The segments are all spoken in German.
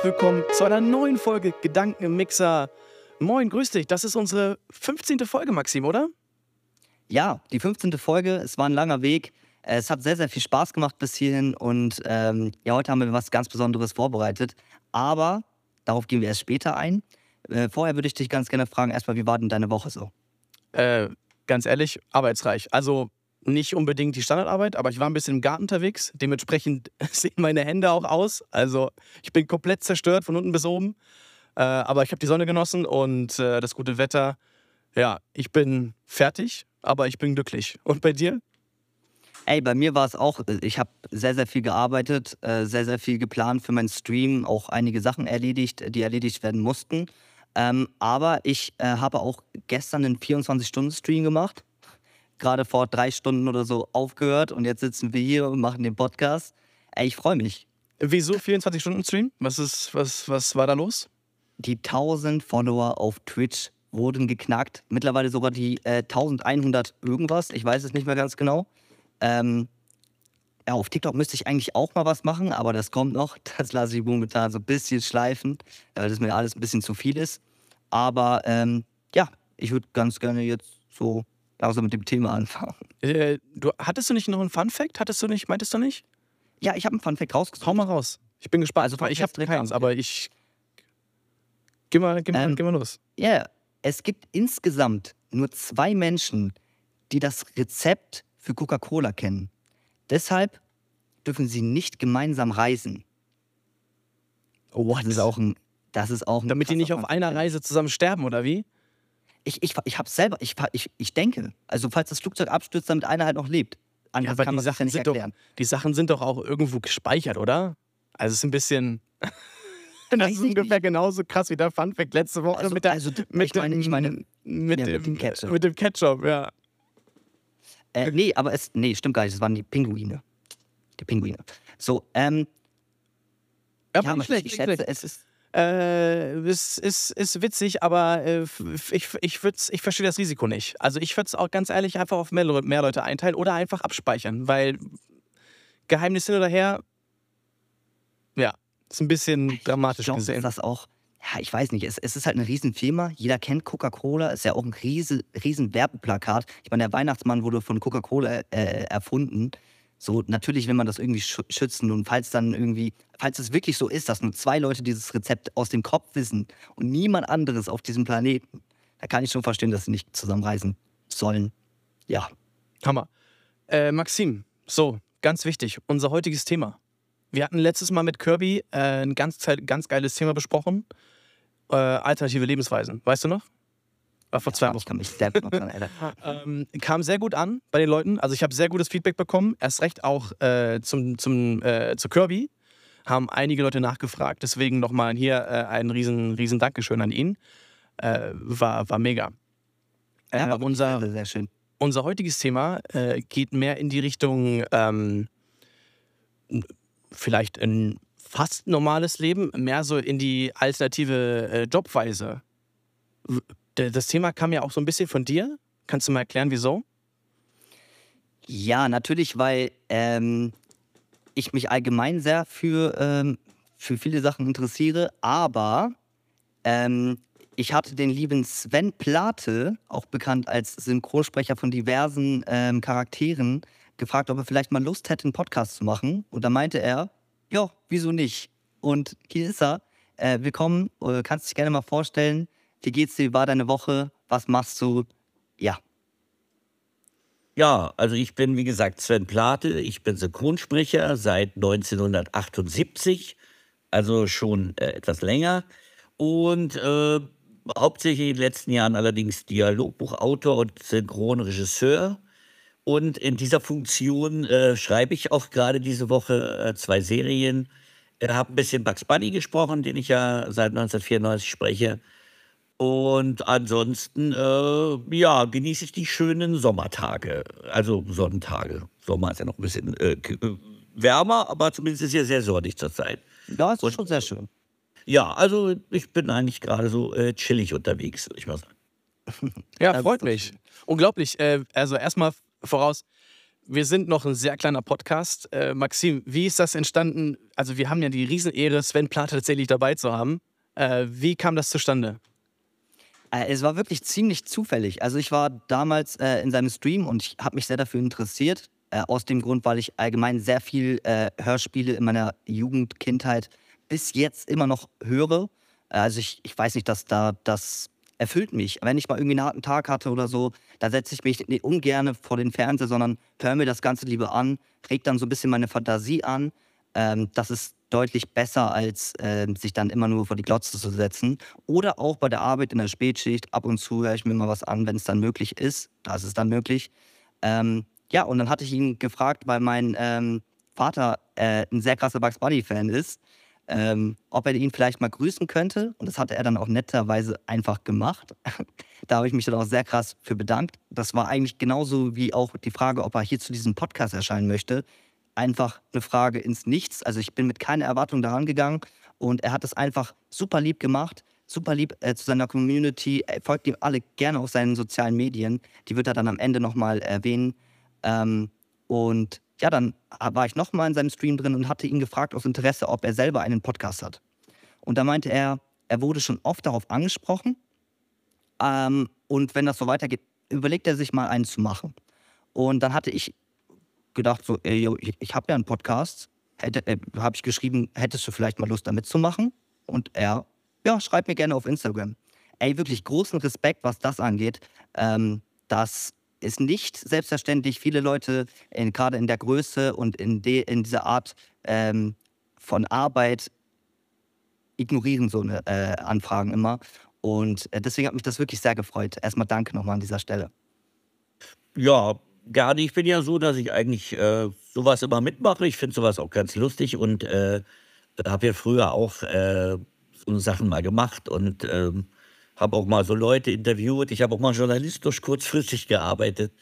herzlich willkommen zu einer neuen Folge Gedanken im Mixer. Moin, grüß dich. Das ist unsere 15. Folge, Maxim, oder? Ja, die 15. Folge. Es war ein langer Weg. Es hat sehr, sehr viel Spaß gemacht bis hierhin und ähm, ja, heute haben wir was ganz Besonderes vorbereitet. Aber darauf gehen wir erst später ein. Äh, vorher würde ich dich ganz gerne fragen, erstmal, wie war denn deine Woche so? Äh, ganz ehrlich, arbeitsreich. Also nicht unbedingt die Standardarbeit, aber ich war ein bisschen im Garten unterwegs. Dementsprechend sehen meine Hände auch aus. Also ich bin komplett zerstört von unten bis oben. Äh, aber ich habe die Sonne genossen und äh, das gute Wetter. Ja, ich bin fertig, aber ich bin glücklich. Und bei dir? Ey, bei mir war es auch, äh, ich habe sehr, sehr viel gearbeitet, äh, sehr, sehr viel geplant für meinen Stream, auch einige Sachen erledigt, die erledigt werden mussten. Ähm, aber ich äh, habe auch gestern einen 24-Stunden-Stream gemacht gerade vor drei Stunden oder so aufgehört und jetzt sitzen wir hier und machen den Podcast. Ey, ich freue mich. Wieso 24-Stunden-Stream? Was, was, was war da los? Die 1000 Follower auf Twitch wurden geknackt. Mittlerweile sogar die äh, 1100 irgendwas. Ich weiß es nicht mehr ganz genau. Ähm, ja, auf TikTok müsste ich eigentlich auch mal was machen, aber das kommt noch. Das lasse ich momentan so ein bisschen schleifen, weil das mir alles ein bisschen zu viel ist. Aber ähm, ja, ich würde ganz gerne jetzt so langsam mit dem Thema anfangen. Äh, du, hattest du nicht noch einen Fun-Fact? Hattest du nicht, meintest du nicht? Ja, ich habe einen Fun-Fact rausgesucht. Hau mal raus. Ich bin gespannt. Also, ich habe keins, aber ich. Geh mal, geh, ähm, geh mal los. Ja, yeah. es gibt insgesamt nur zwei Menschen, die das Rezept für Coca-Cola kennen. Deshalb dürfen sie nicht gemeinsam reisen. Oh, das ist auch ein. Das ist auch ein Damit die nicht auf einer Reise zusammen sterben, oder wie? Ich, ich, ich habe selber, ich, ich, ich denke, also falls das Flugzeug abstürzt, damit einer halt noch lebt. Anders ja, aber die Sachen, ja sind doch, die Sachen sind doch auch irgendwo gespeichert, oder? Also es ist ein bisschen. das ist ungefähr nicht. genauso krass wie der Funfact letzte Woche also, mit der. Also, mit ich meine, ich meine mit, ja, dem, mit dem Ketchup. Mit dem Ketchup, ja. Äh, nee, aber es. Nee, stimmt gar nicht. Es waren die Pinguine. Die Pinguine. So, ähm. Ja, ja schlecht, ich schätze, es ist äh, ist, ist, ist witzig, aber äh, ich, ich, ich verstehe das Risiko nicht. Also ich würde es auch ganz ehrlich einfach auf mehr, mehr Leute einteilen oder einfach abspeichern, weil Geheimnis hin oder her, ja, ist ein bisschen dramatisch ich gesehen. Ist das auch, ja, ich weiß nicht, es, es ist halt eine Riesenfirma. Jeder kennt Coca-Cola, ist ja auch ein riesen, riesen Werbeplakat. Ich meine, der Weihnachtsmann wurde von Coca-Cola äh, erfunden. So, natürlich will man das irgendwie schützen und falls dann irgendwie, falls es wirklich so ist, dass nur zwei Leute dieses Rezept aus dem Kopf wissen und niemand anderes auf diesem Planeten, da kann ich schon verstehen, dass sie nicht zusammenreisen sollen. Ja. Hammer. Äh, Maxim, so, ganz wichtig, unser heutiges Thema. Wir hatten letztes Mal mit Kirby äh, ein ganz, ganz geiles Thema besprochen. Äh, alternative Lebensweisen. Weißt du noch? War vor zwei Wochen. Ich kann mich sehr gut dran ähm, kam sehr gut an bei den Leuten. Also ich habe sehr gutes Feedback bekommen. Erst recht auch äh, zum, zum, äh, zu Kirby. Haben einige Leute nachgefragt. Deswegen nochmal hier äh, ein riesen, riesen Dankeschön an ihn. Äh, war, war mega. Ja, war unser, sehr, schön. Unser heutiges Thema äh, geht mehr in die Richtung ähm, vielleicht ein fast normales Leben, mehr so in die alternative äh, Jobweise das Thema kam ja auch so ein bisschen von dir. Kannst du mal erklären, wieso? Ja, natürlich, weil ähm, ich mich allgemein sehr für, ähm, für viele Sachen interessiere, aber ähm, ich hatte den lieben Sven Plate, auch bekannt als Synchronsprecher von diversen ähm, Charakteren, gefragt, ob er vielleicht mal Lust hätte, einen Podcast zu machen. Und da meinte er, ja, wieso nicht? Und hier ist er. Äh, willkommen, äh, kannst dich gerne mal vorstellen. Wie geht's dir? Wie war deine Woche? Was machst du? Ja. Ja, also ich bin, wie gesagt, Sven Plate. Ich bin Synchronsprecher seit 1978, also schon äh, etwas länger. Und äh, hauptsächlich in den letzten Jahren allerdings Dialogbuchautor und Synchronregisseur. Und in dieser Funktion äh, schreibe ich auch gerade diese Woche äh, zwei Serien. Ich habe ein bisschen Bugs Bunny gesprochen, den ich ja seit 1994 spreche. Und ansonsten, äh, ja, genieße ich die schönen Sommertage, also Sonnentage. Sommer ist ja noch ein bisschen äh, äh wärmer, aber zumindest ist ja sehr sonnig zurzeit. Ja, es ist schon sehr schön. Ja, also ich bin eigentlich gerade so äh, chillig unterwegs, würde ich mal sagen. ja, freut mich. Unglaublich. Äh, also erstmal voraus, wir sind noch ein sehr kleiner Podcast. Äh, Maxim, wie ist das entstanden? Also, wir haben ja die Riesenehre, Sven Plath tatsächlich dabei zu haben. Äh, wie kam das zustande? Äh, es war wirklich ziemlich zufällig. Also ich war damals äh, in seinem Stream und ich habe mich sehr dafür interessiert. Äh, aus dem Grund, weil ich allgemein sehr viel äh, Hörspiele in meiner Jugend, Kindheit bis jetzt immer noch höre. Also ich, ich weiß nicht, dass da das erfüllt mich. Wenn ich mal irgendwie einen harten Tag hatte oder so, da setze ich mich nicht ungern vor den Fernseher, sondern höre mir das Ganze lieber an, regt dann so ein bisschen meine Fantasie an. Ähm, das ist deutlich besser, als äh, sich dann immer nur vor die Glotze zu setzen. Oder auch bei der Arbeit in der Spätschicht. Ab und zu höre ich mir mal was an, wenn es dann möglich ist. Da ist es dann möglich. Ähm, ja, und dann hatte ich ihn gefragt, weil mein ähm, Vater äh, ein sehr krasser Bugs Bunny-Fan ist, ähm, ob er ihn vielleicht mal grüßen könnte. Und das hatte er dann auch netterweise einfach gemacht. da habe ich mich dann auch sehr krass für bedankt. Das war eigentlich genauso wie auch die Frage, ob er hier zu diesem Podcast erscheinen möchte einfach eine Frage ins Nichts. Also ich bin mit keiner Erwartung daran gegangen und er hat es einfach super lieb gemacht, super lieb äh, zu seiner Community. Er folgt ihm alle gerne auf seinen sozialen Medien. Die wird er dann am Ende nochmal erwähnen. Ähm, und ja, dann war ich nochmal in seinem Stream drin und hatte ihn gefragt aus Interesse, ob er selber einen Podcast hat. Und da meinte er, er wurde schon oft darauf angesprochen. Ähm, und wenn das so weitergeht, überlegt er sich mal einen zu machen. Und dann hatte ich gedacht, so, ey, ich, ich habe ja einen Podcast. Äh, habe ich geschrieben, hättest du vielleicht mal Lust, da mitzumachen? Und er, ja, schreib mir gerne auf Instagram. Ey, wirklich großen Respekt, was das angeht. Ähm, das ist nicht selbstverständlich. Viele Leute, gerade in der Größe und in, de, in dieser Art ähm, von Arbeit, ignorieren so eine äh, Anfragen immer. Und äh, deswegen hat mich das wirklich sehr gefreut. Erstmal danke nochmal an dieser Stelle. Ja, Gerne, ich bin ja so, dass ich eigentlich äh, sowas immer mitmache. Ich finde sowas auch ganz lustig und äh, habe ja früher auch äh, so Sachen mal gemacht und ähm, habe auch mal so Leute interviewt. Ich habe auch mal journalistisch kurzfristig gearbeitet.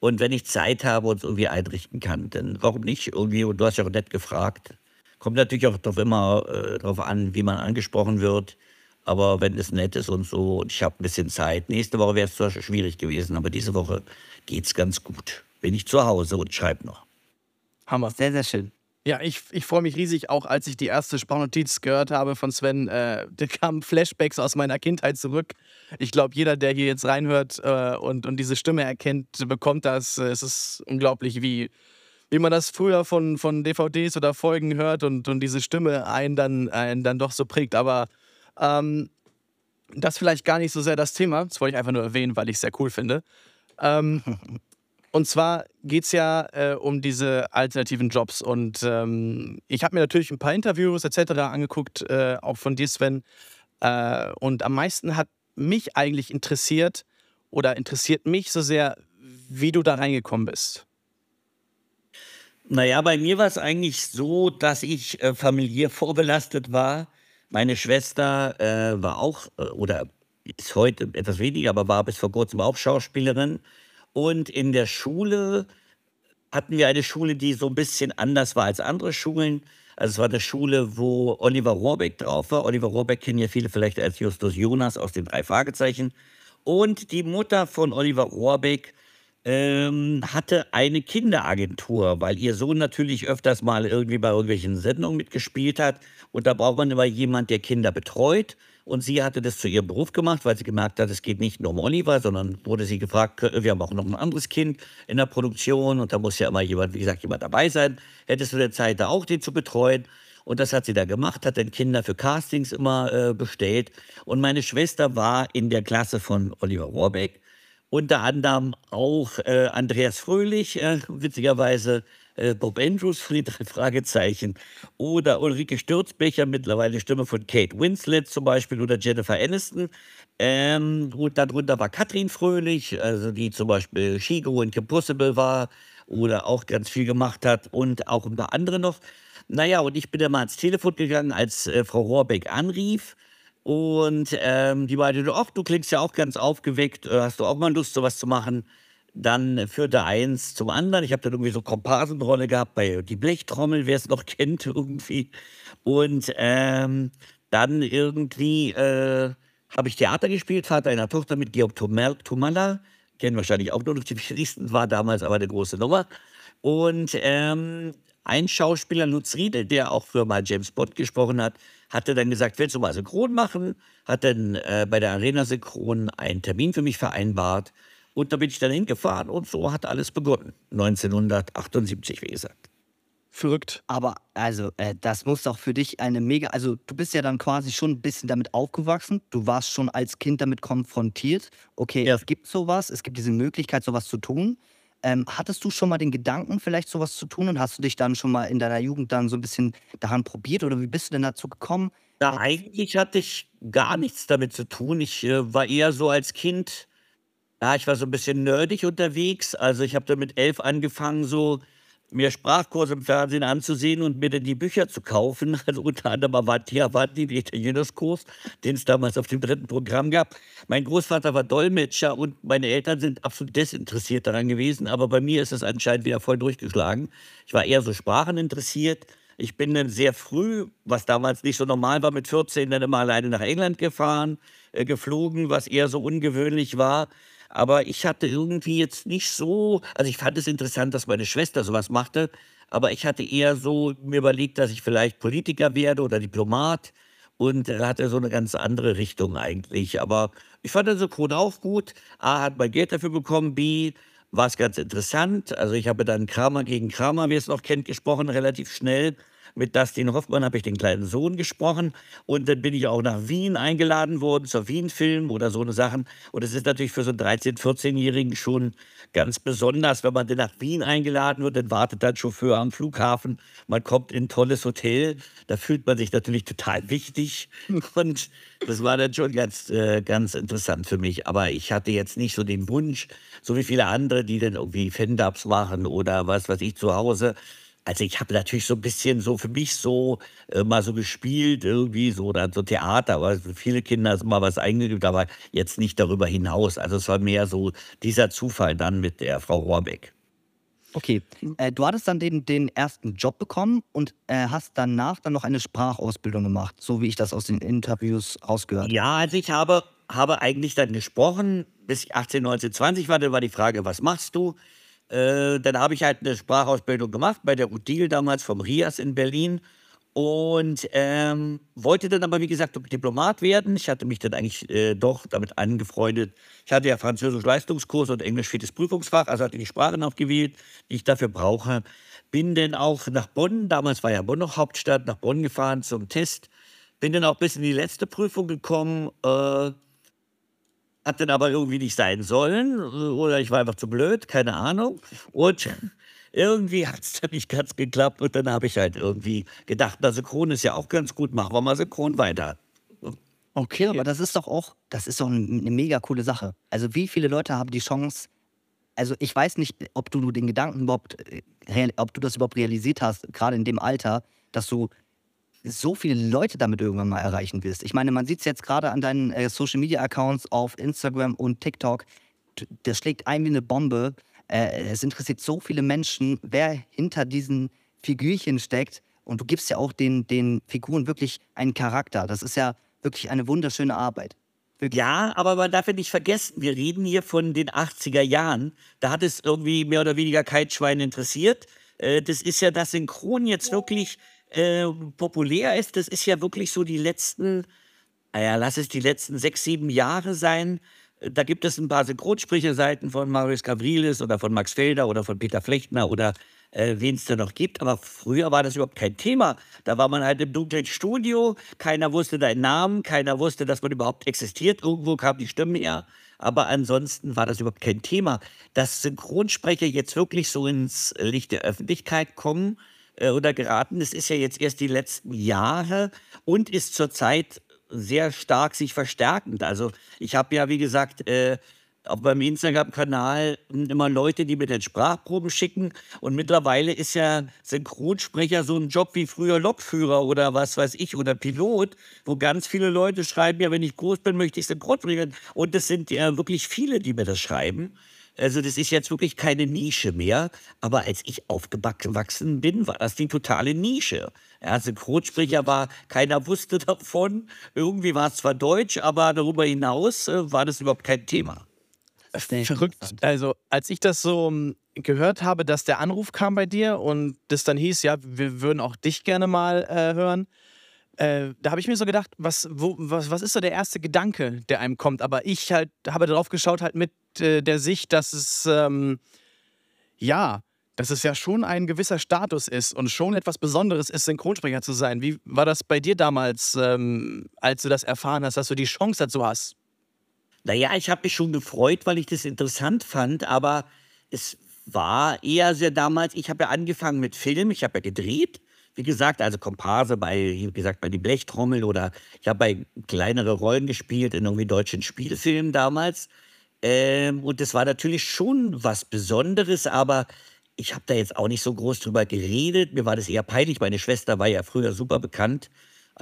Und wenn ich Zeit habe und es irgendwie einrichten kann, dann warum nicht irgendwie? Und du hast ja auch nett gefragt. Kommt natürlich auch drauf immer äh, darauf an, wie man angesprochen wird. Aber wenn es nett ist und so, und ich habe ein bisschen Zeit. Nächste Woche wäre es zwar schwierig gewesen, aber diese Woche geht es ganz gut. Bin ich zu Hause und schreibe noch. Hammer. Sehr, sehr schön. Ja, ich, ich freue mich riesig, auch als ich die erste Sprachnotiz gehört habe von Sven. Äh, da kamen Flashbacks aus meiner Kindheit zurück. Ich glaube, jeder, der hier jetzt reinhört äh, und, und diese Stimme erkennt, bekommt das. Es ist unglaublich, wie, wie man das früher von, von DVDs oder Folgen hört und, und diese Stimme einen dann, einen dann doch so prägt. Aber ähm, das vielleicht gar nicht so sehr das Thema. Das wollte ich einfach nur erwähnen, weil ich es sehr cool finde. Ähm, und zwar geht es ja äh, um diese alternativen Jobs. Und ähm, ich habe mir natürlich ein paar Interviews etc. angeguckt, äh, auch von dir, Sven. Äh, und am meisten hat mich eigentlich interessiert oder interessiert mich so sehr, wie du da reingekommen bist. Naja, bei mir war es eigentlich so, dass ich äh, familiär vorbelastet war meine Schwester äh, war auch, äh, oder ist heute etwas weniger, aber war bis vor kurzem auch Schauspielerin. Und in der Schule hatten wir eine Schule, die so ein bisschen anders war als andere Schulen. Also es war eine Schule, wo Oliver Rohrbeck drauf war. Oliver Rohrbeck kennen ja viele vielleicht als Justus Jonas aus den drei Fragezeichen. Und die Mutter von Oliver Rohrbeck ähm, hatte eine Kinderagentur, weil ihr Sohn natürlich öfters mal irgendwie bei irgendwelchen Sendungen mitgespielt hat. Und da braucht man immer jemanden, der Kinder betreut. Und sie hatte das zu ihrem Beruf gemacht, weil sie gemerkt hat, es geht nicht nur um Oliver, sondern wurde sie gefragt, wir haben auch noch ein anderes Kind in der Produktion und da muss ja immer jemand, wie gesagt, jemand dabei sein. Hättest du der Zeit da auch den zu betreuen? Und das hat sie da gemacht, hat dann Kinder für Castings immer äh, bestellt. Und meine Schwester war in der Klasse von Oliver Rohrbeck unter anderem auch äh, Andreas Fröhlich, äh, witzigerweise äh, Bob Andrews drei Fragezeichen oder Ulrike Stürzbecher, mittlerweile Stimme von Kate Winslet zum Beispiel oder Jennifer Aniston. Ähm, und darunter war Katrin Fröhlich, also die zum Beispiel Shigo in Kim Possible war oder auch ganz viel gemacht hat und auch ein paar andere noch. Naja, und ich bin dann mal ans Telefon gegangen, als äh, Frau Rohrbeck anrief und ähm, die meinte, ach, du klingst ja auch ganz aufgeweckt, äh, hast du auch mal Lust, sowas zu machen? Dann führte eins zum anderen. Ich habe dann irgendwie so Komparsenrolle gehabt bei Die Blechtrommel, wer es noch kennt irgendwie. Und ähm, dann irgendwie äh, habe ich Theater gespielt, Vater einer Tochter mit Georg Tumala. Kennen wahrscheinlich auch nur noch die wenigsten, war damals aber eine große Nummer. Und ähm, ein Schauspieler, Lutz Riedel, der auch für mal James Bond gesprochen hat, hatte dann gesagt, willst du mal Synchron machen? Hat dann äh, bei der Arena Synchron einen Termin für mich vereinbart. Und da bin ich dann hingefahren und so hat alles begonnen. 1978, wie gesagt. Verrückt. Aber also, äh, das muss doch für dich eine mega. Also, du bist ja dann quasi schon ein bisschen damit aufgewachsen. Du warst schon als Kind damit konfrontiert. Okay, Ja. es gibt sowas, es gibt diese Möglichkeit, sowas zu tun. Ähm, hattest du schon mal den Gedanken, vielleicht sowas zu tun? Und hast du dich dann schon mal in deiner Jugend dann so ein bisschen daran probiert? Oder wie bist du denn dazu gekommen? Na, eigentlich hatte ich gar nichts damit zu tun. Ich äh, war eher so als Kind, ja, ich war so ein bisschen nerdig unterwegs. Also ich habe dann mit elf angefangen, so mir Sprachkurse im Fernsehen anzusehen und mir dann die Bücher zu kaufen. Also unter anderem Avanti Avanti, den Italienischkurs, den es damals auf dem dritten Programm gab. Mein Großvater war Dolmetscher und meine Eltern sind absolut desinteressiert daran gewesen. Aber bei mir ist es anscheinend wieder voll durchgeschlagen. Ich war eher so Sprachen interessiert. Ich bin dann sehr früh, was damals nicht so normal war, mit 14 dann immer alleine nach England gefahren, äh, geflogen, was eher so ungewöhnlich war. Aber ich hatte irgendwie jetzt nicht so, also ich fand es interessant, dass meine Schwester sowas machte, aber ich hatte eher so mir überlegt, dass ich vielleicht Politiker werde oder Diplomat und er hatte so eine ganz andere Richtung eigentlich. Aber ich fand den Synchron auch gut. A, hat man Geld dafür bekommen, B, war es ganz interessant. Also ich habe dann Kramer gegen Kramer, wie es noch kennt, gesprochen, relativ schnell. Mit Dustin Hoffmann habe ich den kleinen Sohn gesprochen. Und dann bin ich auch nach Wien eingeladen worden, zur Wien-Film oder so eine Sachen. Und es ist natürlich für so einen 13-, 14-Jährigen schon ganz besonders, wenn man dann nach Wien eingeladen wird, dann wartet dann Chauffeur am Flughafen, man kommt in ein tolles Hotel, da fühlt man sich natürlich total wichtig. Und das war dann schon ganz, äh, ganz interessant für mich. Aber ich hatte jetzt nicht so den Wunsch, so wie viele andere, die dann irgendwie Fan-Dubs machen oder was weiß ich zu Hause. Also ich habe natürlich so ein bisschen so für mich so äh, mal so gespielt, irgendwie so oder so Theater, aber für viele Kinder ist mal was eingeübt, aber jetzt nicht darüber hinaus. Also es war mehr so dieser Zufall dann mit der Frau Rohrbeck. Okay, äh, du hattest dann den, den ersten Job bekommen und äh, hast danach dann noch eine Sprachausbildung gemacht, so wie ich das aus den Interviews rausgehört habe. Ja, also ich habe, habe eigentlich dann gesprochen, bis ich 18, 19, 20 war. Dann war die Frage, was machst du? Äh, dann habe ich halt eine Sprachausbildung gemacht bei der Udil damals vom RIAS in Berlin und ähm, wollte dann aber, wie gesagt, Diplomat werden. Ich hatte mich dann eigentlich äh, doch damit angefreundet. Ich hatte ja Französisch Leistungskurs und Englisch viertes Prüfungsfach, also hatte die Sprachen aufgewählt, die ich dafür brauche. Bin dann auch nach Bonn, damals war ja Bonn noch Hauptstadt, nach Bonn gefahren zum Test. Bin dann auch bis in die letzte Prüfung gekommen. Äh, hat dann aber irgendwie nicht sein sollen. Oder ich war einfach zu blöd, keine Ahnung. Und irgendwie hat es dann nicht ganz geklappt. Und dann habe ich halt irgendwie gedacht, na, Synchron ist ja auch ganz gut, machen wir mal Synchron weiter. Okay, aber das ist doch auch, das ist doch eine, mega coole Sache. Also wie viele Leute haben die Chance, also ich weiß nicht, ob du den Gedanken überhaupt, äh, ob du das überhaupt realisiert hast, gerade in dem Alter, dass du so viele Leute damit irgendwann mal erreichen wirst. Ich meine, man sieht es jetzt gerade an deinen äh, Social Media Accounts auf Instagram und TikTok. Das schlägt ein wie eine Bombe. Äh, es interessiert so viele Menschen, wer hinter diesen Figürchen steckt. Und du gibst ja auch den, den Figuren wirklich einen Charakter. Das ist ja wirklich eine wunderschöne Arbeit. Ja, aber man darf ja nicht vergessen, wir reden hier von den 80er Jahren. Da hat es irgendwie mehr oder weniger kein Schwein interessiert. Äh, das ist ja, dass Synchron jetzt wirklich äh, populär ist. Das ist ja wirklich so die letzten, naja, lass es die letzten sechs, sieben Jahre sein. Äh, Da gibt es ein paar Synchronsprecherseiten von Marius Gavrilis oder von Max Felder oder von Peter Flechtner oder äh, wen es da noch gibt. Aber früher war das überhaupt kein Thema. Da war man halt im dunklen Studio, keiner wusste deinen Namen, keiner wusste, dass man überhaupt existiert. Irgendwo kam die Stimme her. Aber ansonsten war das überhaupt kein Thema. Dass Synchronsprecher jetzt wirklich so ins Licht der Öffentlichkeit kommen äh, oder geraten, das ist ja jetzt erst die letzten Jahre und ist zurzeit sehr stark sich verstärkend. Also ich habe ja, wie gesagt, äh, auf meinem Instagram-Kanal immer Leute, die mir den Sprachproben schicken. Und mittlerweile ist ja Synchronsprecher so ein Job wie früher Lokführer oder was weiß ich oder Pilot, wo ganz viele Leute schreiben, ja, wenn ich groß bin, möchte ich Synchronsprecher. Und es sind ja wirklich viele, die mir das schreiben. Also das ist jetzt wirklich keine Nische mehr. Aber als ich aufgewachsen bin, war das die totale Nische. Ja, Synchronsprecher war, keiner wusste davon. Irgendwie war es zwar Deutsch, aber darüber hinaus äh, war das überhaupt kein Thema. Verrückt. Also, als ich das so ähm, gehört habe, dass der Anruf kam bei dir und das dann hieß, ja, wir würden auch dich gerne mal äh, hören, äh, da habe ich mir so gedacht, was, wo, was, was ist so der erste Gedanke, der einem kommt? Aber ich halt habe darauf geschaut, halt mit äh, der Sicht, dass es, ähm, ja, dass es ja schon ein gewisser Status ist und schon etwas Besonderes ist, Synchronsprecher zu sein. Wie war das bei dir damals, ähm, als du das erfahren hast, dass du die Chance dazu hast? Naja, ich habe mich schon gefreut, weil ich das interessant fand, aber es war eher sehr damals, ich habe ja angefangen mit Film, ich habe ja gedreht, wie gesagt, also Komparse bei, wie gesagt, bei die Blechtrommel oder ich habe bei kleinere Rollen gespielt in irgendwie deutschen Spielfilmen damals. Ähm, und das war natürlich schon was Besonderes, aber ich habe da jetzt auch nicht so groß drüber geredet. Mir war das eher peinlich. Meine Schwester war ja früher super bekannt.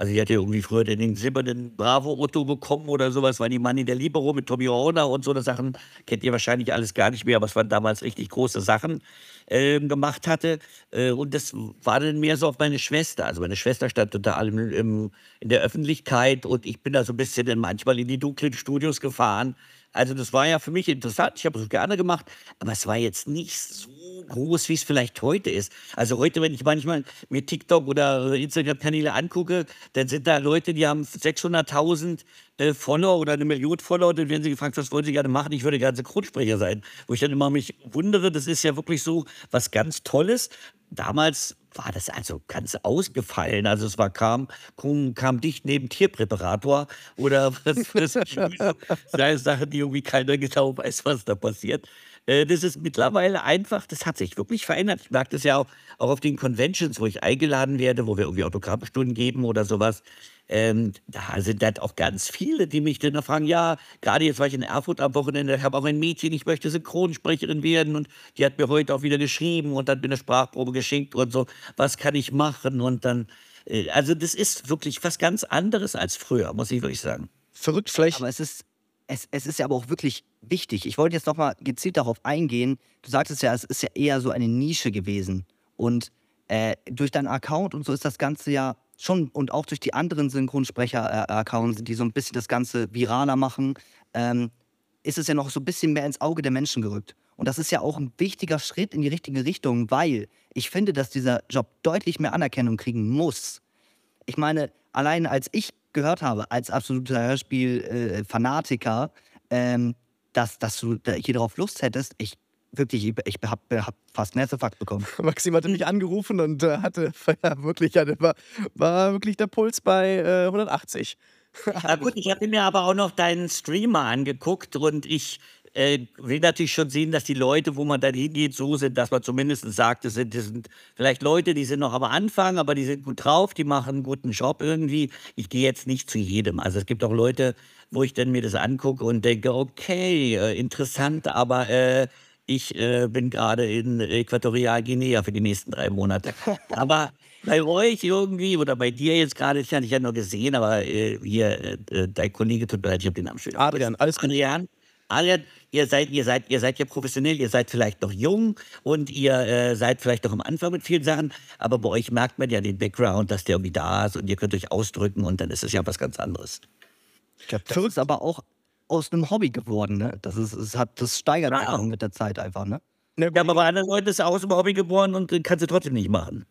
Also die hatte irgendwie früher den silbernen Bravo-Otto bekommen oder sowas, war die Manni der Libero mit Tommy Horner und so eine Sachen. Kennt ihr wahrscheinlich alles gar nicht mehr, aber es waren damals richtig große Sachen ähm, gemacht hatte. Äh, und das war dann mehr so auf meine Schwester. Also meine Schwester stand unter allem im, in der Öffentlichkeit und ich bin da so ein bisschen dann manchmal in die dunklen Studios gefahren. Also das war ja für mich interessant, ich habe es gerne gemacht, aber es war jetzt nicht so groß, wie es vielleicht heute ist. Also heute, wenn ich manchmal mir TikTok oder Instagram-Kanäle angucke, dann sind da Leute, die haben 600.000 äh, Follower oder eine Million Follower, dann werden sie gefragt, was wollen sie gerne machen? Ich würde gerne Synchronsprecher sein. Wo ich dann immer mich wundere, das ist ja wirklich so was ganz Tolles. Damals war das also ganz ausgefallen. Also es war kam, kam, dicht neben Tierpräparator oder was ich. Sei Sachen, die irgendwie keiner genau weiß, was da passiert. Äh, Das ist mittlerweile einfach, das hat sich wirklich verändert. Ich merke das ja auch, auch auf den Conventions, wo ich eingeladen werde, wo wir irgendwie Autogrammstunden geben oder sowas. Ähm, da sind dann auch ganz viele, die mich dann fragen, ja, gerade jetzt war ich in Erfurt am Wochenende, ich habe auch ein Mädchen, ich möchte Synchronsprecherin werden und die hat mir heute auch wieder geschrieben und hat mir eine Sprachprobe geschickt und so, was kann ich machen und dann, äh, also das ist wirklich was ganz anderes als früher, muss ich wirklich sagen. Verrückt, vielleicht. Aber es ist, es, es ist ja aber auch wirklich wichtig. Ich wollte jetzt nochmal gezielt darauf eingehen. Du sagtest ja, es ist ja eher so eine Nische gewesen. Und äh, durch deinen Account und so ist das Ganze ja schon, und auch durch die anderen Synchronsprecher-Accounts, die so ein bisschen das Ganze viraler machen, ähm, ist es ja noch so ein bisschen mehr ins Auge der Menschen gerückt. Und das ist ja auch ein wichtiger Schritt in die richtige Richtung, weil ich finde, dass dieser Job deutlich mehr Anerkennung kriegen muss. Ich meine, allein als ich gehört habe, als absoluter Hörspiel-Fanatiker, ähm, dass, dass du hier drauf Lust hättest, ich wirklich, ich, ich hab, fast einen Herzinfarkt bekommen. Maxim hatte mich angerufen und äh, hatte ja, wirklich, ja, war, war wirklich der Puls bei äh, 180. Na gut, ich habe mir aber auch noch deinen Streamer angeguckt und ich äh, will natürlich schon sehen, dass die Leute, wo man dann hingeht, so sind, dass man zumindest sagt, das sind, das sind vielleicht Leute, die sind noch am Anfang, aber die sind gut drauf, die machen einen guten Job irgendwie. Ich gehe jetzt nicht zu jedem. Also es gibt auch Leute, wo ich dann mir das angucke und denke, okay, äh, interessant, aber äh, ich äh, bin gerade in Äquatorialguinea für die nächsten drei Monate. Aber bei euch irgendwie oder bei dir jetzt gerade, ich hatte ich ja nur gesehen, aber äh, hier, äh, äh, dein Kollege tut mir leid, ich habe den Namen wieder Adrian, alles gut. Adrian, Adrian, ihr seid, ihr seid, ihr seid ja professionell, ihr seid vielleicht noch jung und ihr äh, seid vielleicht noch am Anfang mit vielen Sachen, aber bei euch merkt man ja den Background, dass der irgendwie da ist und ihr könnt euch ausdrücken und dann ist es ja was ganz anderes. Ich glaube, das ist aber auch aus einem Hobby geworden, ne? Das, ist, es hat, das steigert Ja. einfach mit der Zeit einfach, ne? Ja, aber bei anderen Leuten ist er aus dem Hobby geboren und äh, kannst du trotzdem nicht machen.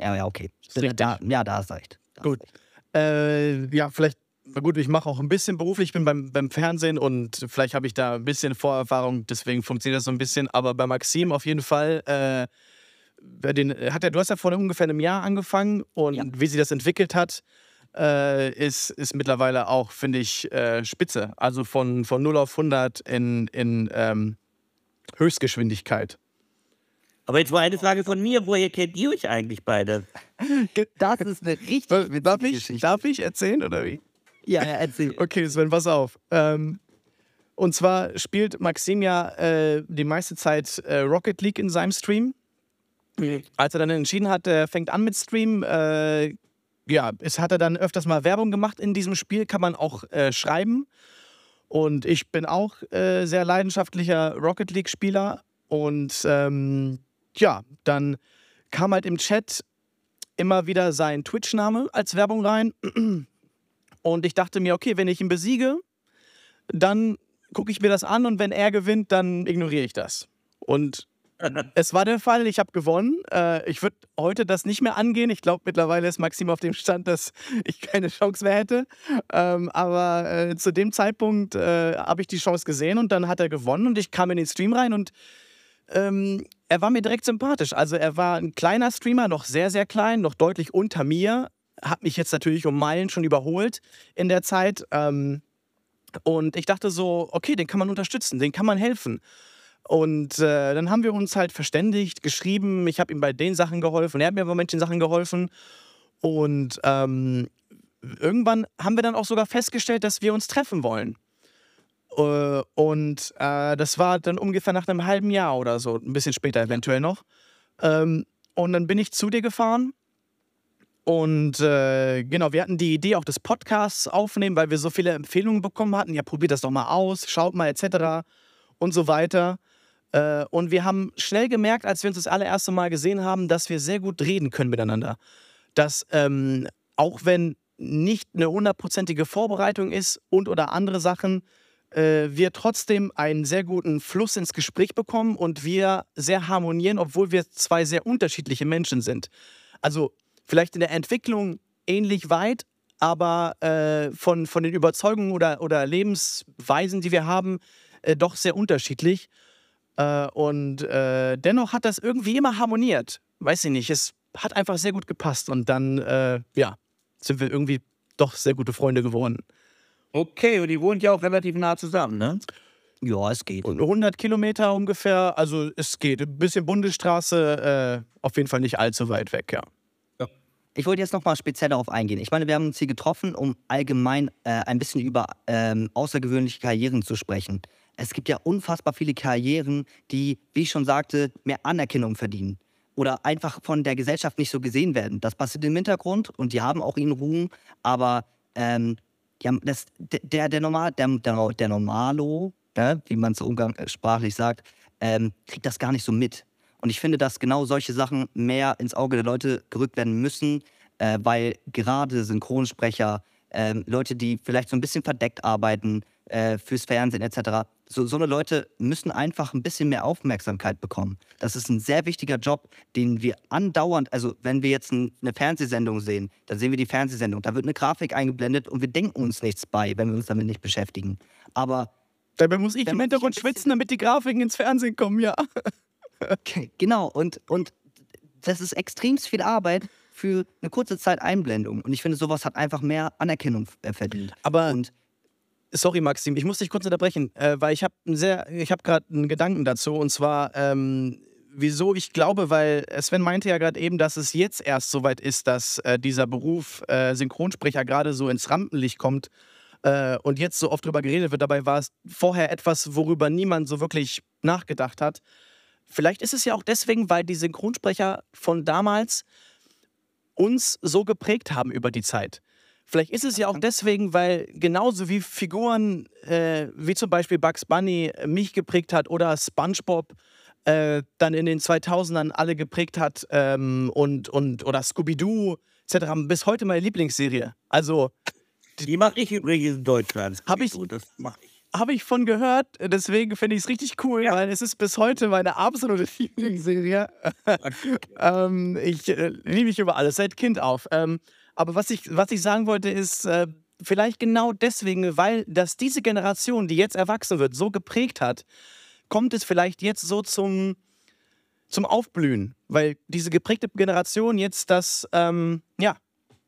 Ja, ja, okay. Da, ja, da hast du recht. Da Gut. recht. Äh, ja, vielleicht, na gut, ich mache auch ein bisschen beruflich, ich bin beim, beim Fernsehen und vielleicht habe ich da ein bisschen Vorerfahrung, deswegen funktioniert das so ein bisschen. Aber bei Maxim auf jeden Fall, äh, den, hat er, du hast ja vor ungefähr einem Jahr angefangen und Ja. wie sie das entwickelt hat, äh, ist, ist mittlerweile auch, finde ich, äh, spitze. Also von, von 0 auf 100 in, in ähm, Höchstgeschwindigkeit. Aber jetzt war eine Frage von mir, woher kennt ihr euch eigentlich beide? Das ist eine richtig Darf ich, Geschichte. darf ich erzählen oder wie? Ja, ja, erzähl. Okay, Sven, pass auf. Ähm, und zwar spielt Maxim ja äh, die meiste Zeit äh, Rocket League in seinem Stream. Als er dann entschieden hat, er fängt an mit Stream, äh, ja, es hat er dann öfters mal Werbung gemacht in diesem Spiel, kann man auch äh, schreiben. Und ich bin auch äh, sehr leidenschaftlicher Rocket League-Spieler. Und ähm, ja, dann kam halt im Chat immer wieder sein Twitch-Name als Werbung rein. Und ich dachte mir, okay, wenn ich ihn besiege, dann gucke ich mir das an und wenn er gewinnt, dann ignoriere ich das. Und es war der Fall, ich habe gewonnen. Äh, ich würde heute das nicht mehr angehen. Ich glaube, mittlerweile ist Maxim auf dem Stand, dass ich keine Chance mehr hätte. Ähm, aber äh, zu dem Zeitpunkt äh, habe ich die Chance gesehen und dann hat er gewonnen und ich kam in den Stream rein und ähm, er war mir direkt sympathisch. Also er war ein kleiner Streamer, noch sehr, sehr klein, noch deutlich unter mir. Hat mich jetzt natürlich um Meilen schon überholt in der Zeit. Ähm, und ich dachte so, okay, den kann man unterstützen, den kann man helfen. Und äh, dann haben wir uns halt verständigt, geschrieben. Ich habe ihm bei den Sachen geholfen, er hat mir bei manchen Sachen geholfen. Und ähm, irgendwann haben wir dann auch sogar festgestellt, dass wir uns treffen wollen. Äh, und äh, das war dann ungefähr nach einem halben Jahr oder so, ein bisschen später eventuell noch. Ähm, und dann bin ich zu dir gefahren. Und äh, genau, wir hatten die Idee auch des Podcasts aufnehmen, weil wir so viele Empfehlungen bekommen hatten. Ja, probiert das doch mal aus, schaut mal etc. und so weiter. Äh, und wir haben schnell gemerkt, als wir uns das allererste Mal gesehen haben, dass wir sehr gut reden können miteinander. Dass ähm, auch wenn nicht eine hundertprozentige Vorbereitung ist und oder andere Sachen, äh, wir trotzdem einen sehr guten Fluss ins Gespräch bekommen und wir sehr harmonieren, obwohl wir zwei sehr unterschiedliche Menschen sind. Also vielleicht in der Entwicklung ähnlich weit, aber äh, von, von den Überzeugungen oder, oder Lebensweisen, die wir haben, äh, doch sehr unterschiedlich. Äh, und äh, dennoch hat das irgendwie immer harmoniert. Weiß ich nicht, es hat einfach sehr gut gepasst und dann, äh, ja, sind wir irgendwie doch sehr gute Freunde geworden. Okay, und die wohnt ja auch relativ nah zusammen, ne? Ja, es geht. Und 100 Kilometer ungefähr, also es geht. Ein bisschen Bundesstraße, äh, auf jeden Fall nicht allzu weit weg, ja. Ich wollte jetzt nochmal speziell darauf eingehen. Ich meine, wir haben uns hier getroffen, um allgemein äh, ein bisschen über ähm, außergewöhnliche Karrieren zu sprechen. Es gibt ja unfassbar viele Karrieren, die, wie ich schon sagte, mehr Anerkennung verdienen oder einfach von der Gesellschaft nicht so gesehen werden. Das passiert im Hintergrund und die haben auch ihren Ruhm, aber ähm, das, der, der, Normal, der, der, Normalo, ja, wie man es umgangssprachlich sagt, ähm, kriegt das gar nicht so mit. Und ich finde, dass genau solche Sachen mehr ins Auge der Leute gerückt werden müssen, äh, weil gerade Synchronsprecher, äh, Leute, die vielleicht so ein bisschen verdeckt arbeiten, äh, fürs Fernsehen etc. So, so eine Leute müssen einfach ein bisschen mehr Aufmerksamkeit bekommen. Das ist ein sehr wichtiger Job, den wir andauernd, also wenn wir jetzt ein, eine Fernsehsendung sehen, dann sehen wir die Fernsehsendung, da wird eine Grafik eingeblendet und wir denken uns nichts bei, wenn wir uns damit nicht beschäftigen. Aber Dabei muss ich im Hintergrund schwitzen, damit die Grafiken ins Fernsehen kommen, ja. genau, und, und das ist extrem viel Arbeit für eine kurze Zeit Einblendung. Und ich finde, sowas hat einfach mehr Anerkennung äh, verdient. Aber und Sorry, Maxim, ich muss dich kurz unterbrechen, äh, weil ich habe sehr, ich habe gerade einen Gedanken dazu und zwar, ähm, wieso ich glaube, weil Sven meinte ja gerade eben, dass es jetzt erst soweit ist, dass äh, dieser Beruf äh, Synchronsprecher gerade so ins Rampenlicht kommt äh, und jetzt so oft drüber geredet wird. Dabei war es vorher etwas, worüber niemand so wirklich nachgedacht hat. Vielleicht ist es ja auch deswegen, weil die Synchronsprecher von damals uns so geprägt haben über die Zeit. Vielleicht ist es ja auch deswegen, weil genauso wie Figuren äh, wie zum Beispiel Bugs Bunny mich geprägt hat oder SpongeBob äh, dann in den 2000ern alle geprägt hat ähm, und, und oder Scooby-Doo etc. bis heute meine Lieblingsserie. Also die mache ich übrigens in Deutschland. Habe ich, das mache ich. Habe ich von gehört, deswegen finde ich es richtig cool, ja. weil es ist bis heute meine absolute Lieblingsserie. ähm, ich äh, liebe mich über alles, seit Kind auf. Ähm, aber was ich, was ich sagen wollte, ist, äh, vielleicht genau deswegen, weil das diese Generation, die jetzt erwachsen wird, so geprägt hat, kommt es vielleicht jetzt so zum, zum Aufblühen. Weil diese geprägte Generation jetzt das, ähm, ja,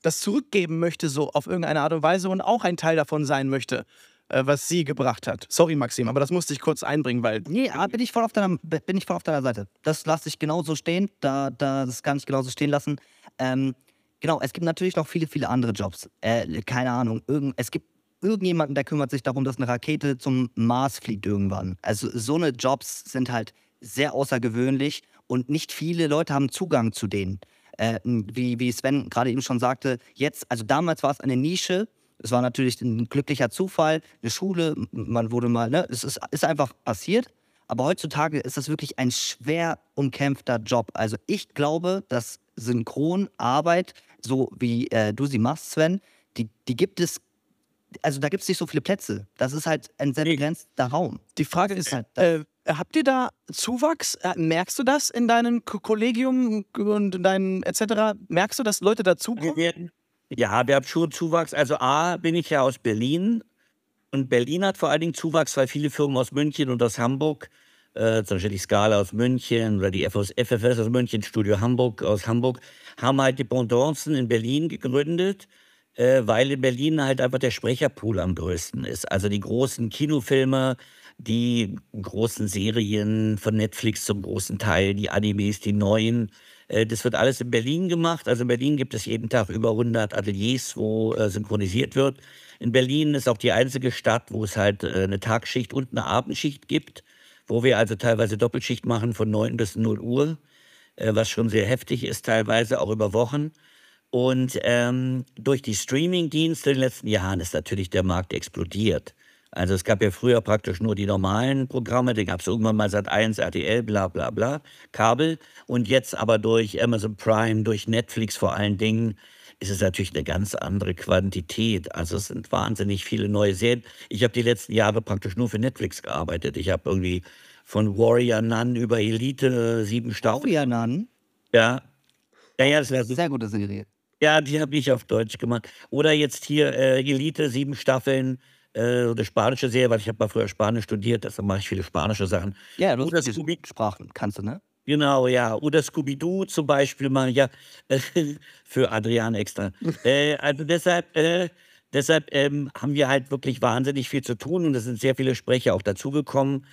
das zurückgeben möchte, so auf irgendeine Art und Weise und auch ein Teil davon sein möchte was sie gebracht hat. Sorry, Maxim, aber das musste ich kurz einbringen, weil. Nee, bin ich voll auf deiner, bin ich voll auf deiner Seite. Das lasse ich genauso stehen. Da, da, das kann ich genauso stehen lassen. Ähm, Genau, es gibt natürlich noch viele, viele andere Jobs. Äh, keine Ahnung, irgend, es gibt irgendjemanden, der kümmert sich darum, dass eine Rakete zum Mars fliegt irgendwann. Also so eine Jobs sind halt sehr außergewöhnlich und nicht viele Leute haben Zugang zu denen. Äh, wie, wie Sven gerade eben schon sagte, jetzt, also damals war es eine Nische. Es war natürlich ein glücklicher Zufall, eine Schule, man wurde mal, ne, es ist, ist einfach passiert. Aber heutzutage ist das wirklich ein schwer umkämpfter Job. Also ich glaube, dass Synchronarbeit, so wie äh, du sie machst, Sven, die, die gibt es also da gibt es nicht so viele Plätze. Das ist halt ein sehr begrenzter Raum. Die Frage ist, halt äh, habt ihr da Zuwachs? Äh, Merkst du das in deinem Ko- Kollegium und in deinem etc.? Merkst du, dass Leute dazukommen? Wir werden, ja, wir haben schon Zuwachs. Also A, bin ich ja aus Berlin. Und Berlin hat vor allen Dingen Zuwachs, weil viele Firmen aus München und aus Hamburg, äh, zum Beispiel die Scala aus München oder die FOS, FFS aus München, Studio Hamburg aus Hamburg, haben halt Dependancen in Berlin gegründet, äh, weil in Berlin halt einfach der Sprecherpool am größten ist. Also die großen Kinofilme, die großen Serien von Netflix zum großen Teil, die Animes, die neuen, das wird alles in Berlin gemacht. Also in Berlin gibt es jeden Tag über 100 Ateliers, wo äh, synchronisiert wird. In Berlin ist auch die einzige Stadt, wo es halt äh, eine Tagschicht und eine Abendschicht gibt, wo wir also teilweise Doppelschicht machen von 9 bis 0 Uhr, äh, was schon sehr heftig ist, teilweise auch über Wochen. Und ähm, durch die Streaming-Dienste in den letzten Jahren ist natürlich der Markt explodiert. Also es gab ja früher praktisch nur die normalen Programme, dann gab es irgendwann mal Sat 1, RTL, bla bla bla, Kabel. Und jetzt aber durch Amazon Prime, durch Netflix vor allen Dingen, ist es natürlich eine ganz andere Quantität. Also es sind wahnsinnig viele neue Serien. Ich habe die letzten Jahre praktisch nur für Netflix gearbeitet. Ich habe irgendwie von Warrior Nun über Elite sieben Staffeln. Aurianan, Ja. Ja, ja, das wäre so sehr gute Serie. ja, die habe ich auf Deutsch gemacht. Oder jetzt hier äh, Elite, sieben Staffeln, äh, eine spanische Serie, weil ich habe mal früher Spanisch studiert, deshalb mache ich viele spanische Sachen. Ja, du Oder hast Scooby- Sprachen, kannst du, ne? Genau, ja. Oder Scooby-Doo zum Beispiel mal, ja, für Adrian extra. äh, also deshalb, äh, deshalb ähm, haben wir halt wirklich wahnsinnig viel zu tun und es sind sehr viele Sprecher auch dazugekommen.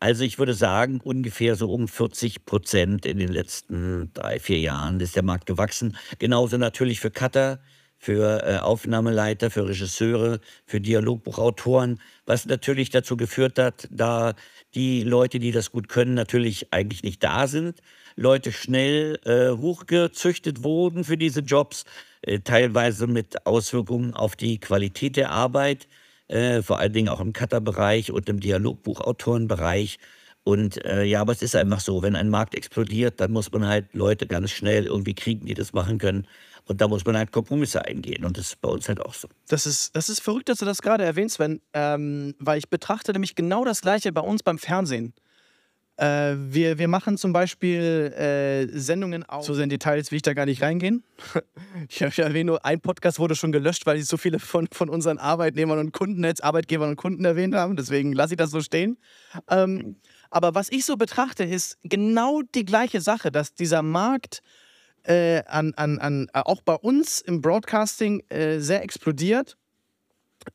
Also ich würde sagen, ungefähr so um 40 Prozent in den letzten drei, vier Jahren ist der Markt gewachsen. Genauso natürlich für Cutter, für äh, Aufnahmeleiter, für Regisseure, für Dialogbuchautoren, was natürlich dazu geführt hat, da die Leute, die das gut können, natürlich eigentlich nicht da sind. Leute schnell äh, hochgezüchtet wurden für diese Jobs, äh, teilweise mit Auswirkungen auf die Qualität der Arbeit, äh, vor allen Dingen auch im Cutter-Bereich und im Dialogbuchautorenbereich. Und äh, ja, aber es ist einfach so, wenn ein Markt explodiert, dann muss man halt Leute ganz schnell irgendwie kriegen, die das machen können. Und da muss man halt Kompromisse eingehen. Und das ist bei uns halt auch so. Das ist, das ist verrückt, dass du das gerade erwähnst, Sven, ähm, weil ich betrachte nämlich genau das Gleiche bei uns beim Fernsehen. Äh, wir, wir machen zum Beispiel äh, Sendungen auch. So sehr in Details will ich da gar nicht reingehen. Ich habe ja erwähnt, nur ein Podcast wurde schon gelöscht, weil sie so viele von, von unseren Arbeitnehmern und Kunden, jetzt Arbeitgebern und Kunden erwähnt haben. Deswegen lasse ich das so stehen. Ähm, aber was ich so betrachte, ist genau die gleiche Sache, dass dieser Markt äh, an, an, an, äh, auch bei uns im Broadcasting äh, sehr explodiert.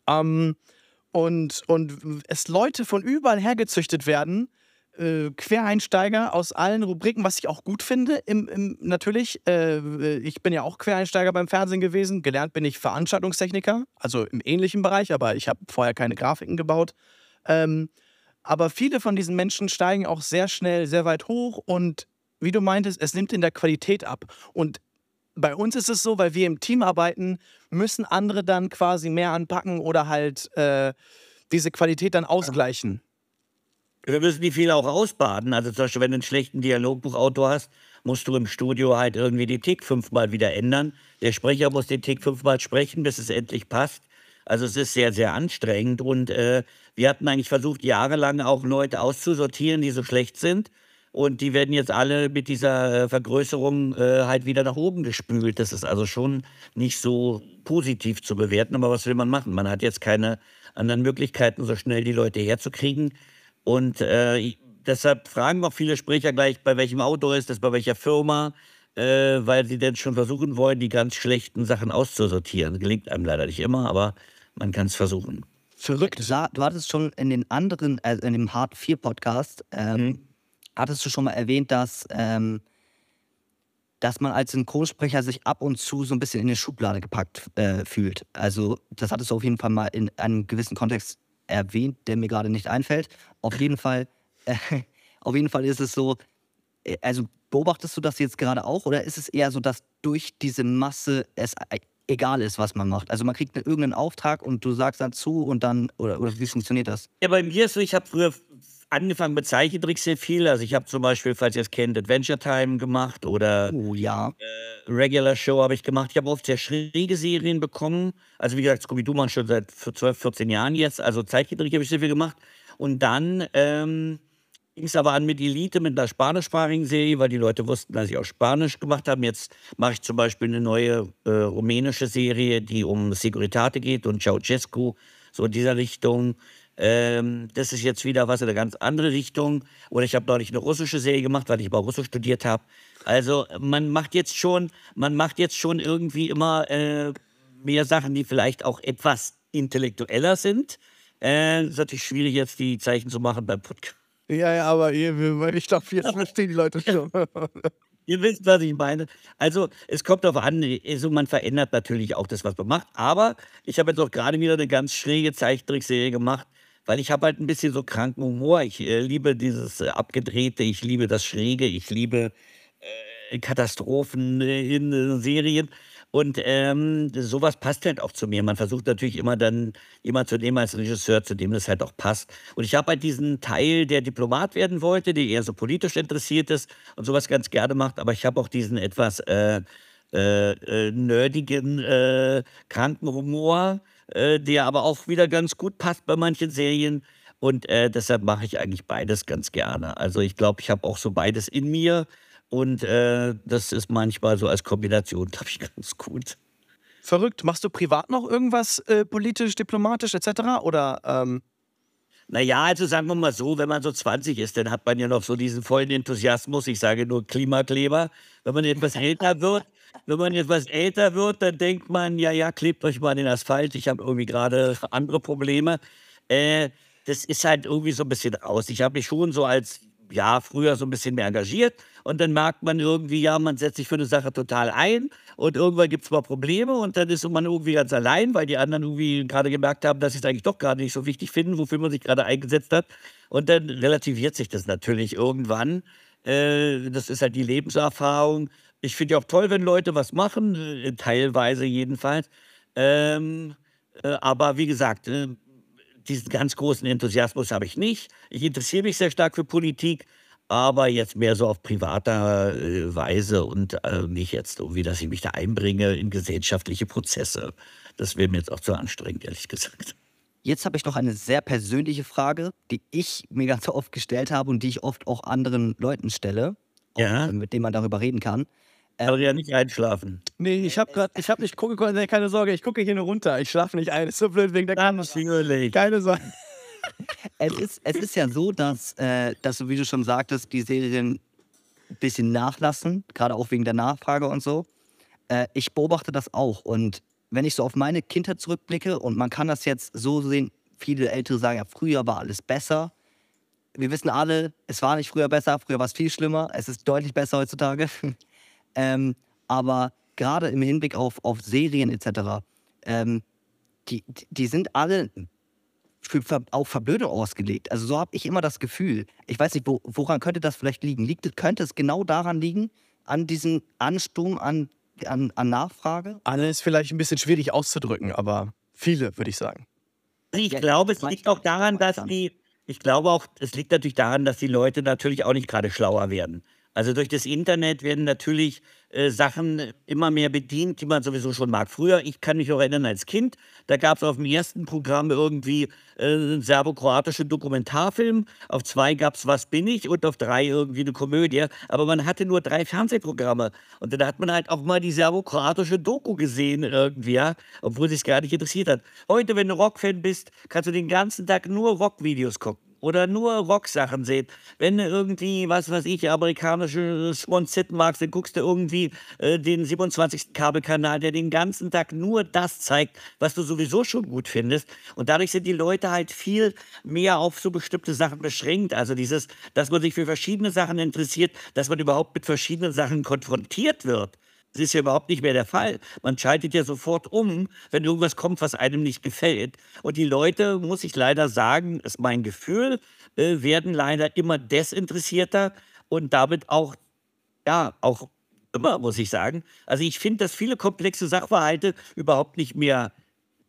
Ähm, und, und es Leute von überall hergezüchtet werden, äh, Quereinsteiger aus allen Rubriken, was ich auch gut finde. Im, im, natürlich, äh, ich bin ja auch Quereinsteiger beim Fernsehen gewesen. Gelernt bin ich Veranstaltungstechniker, also im ähnlichen Bereich, aber ich habe vorher keine Grafiken gebaut. Ähm, aber viele von diesen Menschen steigen auch sehr schnell, sehr weit hoch und wie du meintest, es nimmt in der Qualität ab. Und bei uns ist es so, weil wir im Team arbeiten, müssen andere dann quasi mehr anpacken oder halt äh, diese Qualität dann ausgleichen. Wir müssen die viel auch ausbaden. Also zum Beispiel, wenn du einen schlechten Dialogbuchautor hast, musst du im Studio halt irgendwie die Tick fünfmal wieder ändern. Der Sprecher muss den Tick fünfmal sprechen, bis es endlich passt. Also es ist sehr, sehr anstrengend. Und äh, wir hatten eigentlich versucht, jahrelang auch Leute auszusortieren, die so schlecht sind. Und die werden jetzt alle mit dieser äh, Vergrößerung äh, halt wieder nach oben gespült. Das ist also schon nicht so positiv zu bewerten. Aber was will man machen? Man hat jetzt keine anderen Möglichkeiten, so schnell die Leute herzukriegen. Und äh, deshalb fragen auch viele Sprecher gleich, bei welchem Auto ist das, bei welcher Firma, äh, weil sie dann schon versuchen wollen, die ganz schlechten Sachen auszusortieren. Gelingt einem leider nicht immer, aber man kann es versuchen. Verrückt. Du hattest schon in den anderen, also in dem Hard 4 Podcast, ähm, hattest du schon mal erwähnt, dass, ähm, dass man als Synchronsprecher sich ab und zu so ein bisschen in eine Schublade gepackt äh, fühlt. Also, das hattest du auf jeden Fall mal in einem gewissen Kontext erwähnt, der mir gerade nicht einfällt. Auf jeden Fall, äh, auf jeden Fall ist es so, äh, also beobachtest du das jetzt gerade auch oder ist es eher so, dass durch diese Masse es e- egal ist, was man macht? Also man kriegt irgendeinen Auftrag und du sagst dann zu und dann, oder, oder wie funktioniert das? Ja, bei mir ist so, ich habe früher angefangen mit Zeichentricks sehr viel. Also ich habe zum Beispiel, falls ihr es kennt, Adventure Time gemacht oder Oh ja. äh, Regular Show habe ich gemacht. Ich habe oft sehr schräge Serien bekommen. Also wie gesagt, Scooby-Doo man schon seit 12, 14 Jahren jetzt. Also Zeichentrick habe ich sehr viel gemacht. Und dann ähm, ging es aber an mit Elite, mit einer spanischsprachigen Serie, weil die Leute wussten, dass ich auch Spanisch gemacht habe. Jetzt mache ich zum Beispiel eine neue äh, rumänische Serie, die um Securitate geht und Ceausescu, so in dieser Richtung. Ähm, das ist jetzt wieder was in eine ganz andere Richtung. Oder ich habe neulich eine russische Serie gemacht, weil ich mal Russisch studiert habe. Also man macht jetzt schon, man macht jetzt schon irgendwie immer äh, mehr Sachen, die vielleicht auch etwas intellektueller sind. Äh, ist natürlich schwierig jetzt die Zeichen zu machen beim Podcast. Ja, ja, aber ich glaube, jetzt verstehen die Leute schon. Ihr wisst, was ich meine. Also, es kommt darauf an, also man verändert natürlich auch das, was man macht. Aber ich habe jetzt auch gerade wieder eine ganz schräge Zeichentrickserie gemacht, weil ich habe halt ein bisschen so kranken Humor. Ich äh, liebe dieses äh, Abgedrehte, ich liebe das Schräge, ich liebe äh, Katastrophen äh, in äh, Serien. Und ähm, sowas passt halt auch zu mir. Man versucht natürlich immer dann jemand zu nehmen als Regisseur, zu dem das halt auch passt. Und ich habe halt diesen Teil, der Diplomat werden wollte, der eher so politisch interessiert ist und sowas ganz gerne macht. Aber ich habe auch diesen etwas äh, äh, nerdigen, kranken Humor, äh, der aber auch wieder ganz gut passt bei manchen Serien. Und äh, deshalb mache ich eigentlich beides ganz gerne. Also ich glaube, ich habe auch so beides in mir. Und äh, das ist manchmal so als Kombination, glaube ich, ganz gut. Verrückt. Machst du privat noch irgendwas äh, politisch, diplomatisch etc.? Oder ähm, Naja, also sagen wir mal so, wenn man so 20 ist, dann hat man ja noch so diesen vollen Enthusiasmus. Ich sage nur Klimakleber. Wenn man etwas älter wird, wenn man etwas älter wird, dann denkt man, ja, ja, klebt euch mal den Asphalt. Ich habe irgendwie gerade andere Probleme. Äh, das ist halt irgendwie so ein bisschen raus. Ich habe mich schon so als, ja, früher so ein bisschen mehr engagiert. Und dann merkt man irgendwie, ja, man setzt sich für eine Sache total ein. Und irgendwann gibt es mal Probleme. Und dann ist man irgendwie ganz allein, weil die anderen irgendwie gerade gemerkt haben, dass sie es eigentlich doch gar nicht so wichtig finden, wofür man sich gerade eingesetzt hat. Und dann relativiert sich das natürlich irgendwann. Äh, das ist halt die Lebenserfahrung. Ich finde ja auch toll, wenn Leute was machen, äh, teilweise jedenfalls. Ähm, äh, aber wie gesagt, äh, diesen ganz großen Enthusiasmus habe ich nicht. Ich interessiere mich sehr stark für Politik, aber jetzt mehr so auf privater äh, Weise und äh, nicht jetzt irgendwie, dass ich mich da einbringe in gesellschaftliche Prozesse. Das wäre mir jetzt auch zu anstrengend, ehrlich gesagt. Jetzt habe ich noch eine sehr persönliche Frage, die ich mir ganz oft gestellt habe und die ich oft auch anderen Leuten stelle, auch, Ja. mit denen man darüber reden kann. Aber ja nicht einschlafen. nee, ich habe gerade, ich habe nicht gucke, nee, keine Sorge, ich gucke hier nur runter. Ich schlafe nicht ein. Ist so blöd wegen der Kamera. Natürlich. Keine Sorge. Es ist, es ist ja so, dass, äh, dass du, wie du schon sagtest, die Serien ein bisschen nachlassen, gerade auch wegen der Nachfrage und so. Äh, ich beobachte das auch. Und wenn ich so auf meine Kindheit zurückblicke, und man kann das jetzt so sehen, viele Ältere sagen, ja, früher war alles besser. Wir wissen alle, es war nicht früher besser, früher war es viel schlimmer. Es ist deutlich besser heutzutage. Ähm, aber gerade im Hinblick auf, auf Serien etc., ähm, die, die sind alle für auf Verblödung ausgelegt. Also so habe ich immer das Gefühl. Ich weiß nicht, wo, woran könnte das vielleicht liegen? Liegt, könnte es genau daran liegen, an diesem Ansturm an, an, an Nachfrage? Alle ist vielleicht ein bisschen schwierig auszudrücken, aber viele, würde ich sagen. Ich Ja, glaube, es liegt auch daran, dass die, ich glaube auch, es liegt natürlich daran, dass die Leute natürlich auch nicht gerade schlauer werden. Also durch das Internet werden natürlich äh, Sachen immer mehr bedient, die man sowieso schon mag. Früher, ich kann mich auch erinnern als Kind, da gab es auf dem ersten Programm irgendwie äh, einen serbo-kroatischen Dokumentarfilm, auf zwei gab es Was bin ich und auf drei irgendwie eine Komödie. Aber man hatte nur drei Fernsehprogramme. Und dann hat man halt auch mal die serbo-kroatische Doku gesehen irgendwie, ja, obwohl sich gar nicht interessiert hat. Heute, wenn du Rockfan bist, kannst du den ganzen Tag nur Rockvideos gucken oder nur Rocksachen sehen. Wenn du irgendwie, was weiß ich, amerikanische Sponsetten magst, dann guckst du irgendwie äh, den 27. Kabelkanal, der den ganzen Tag nur das zeigt, was du sowieso schon gut findest. Und dadurch sind die Leute halt viel mehr auf so bestimmte Sachen beschränkt. Also dieses, dass man sich für verschiedene Sachen interessiert, dass man überhaupt mit verschiedenen Sachen konfrontiert wird. Das ist ja überhaupt nicht mehr der Fall. Man schaltet ja sofort um, wenn irgendwas kommt, was einem nicht gefällt. Und die Leute, muss ich leider sagen, ist mein Gefühl, äh, werden leider immer desinteressierter und damit auch, ja, auch immer, muss ich sagen. Also ich finde, dass viele komplexe Sachverhalte überhaupt nicht mehr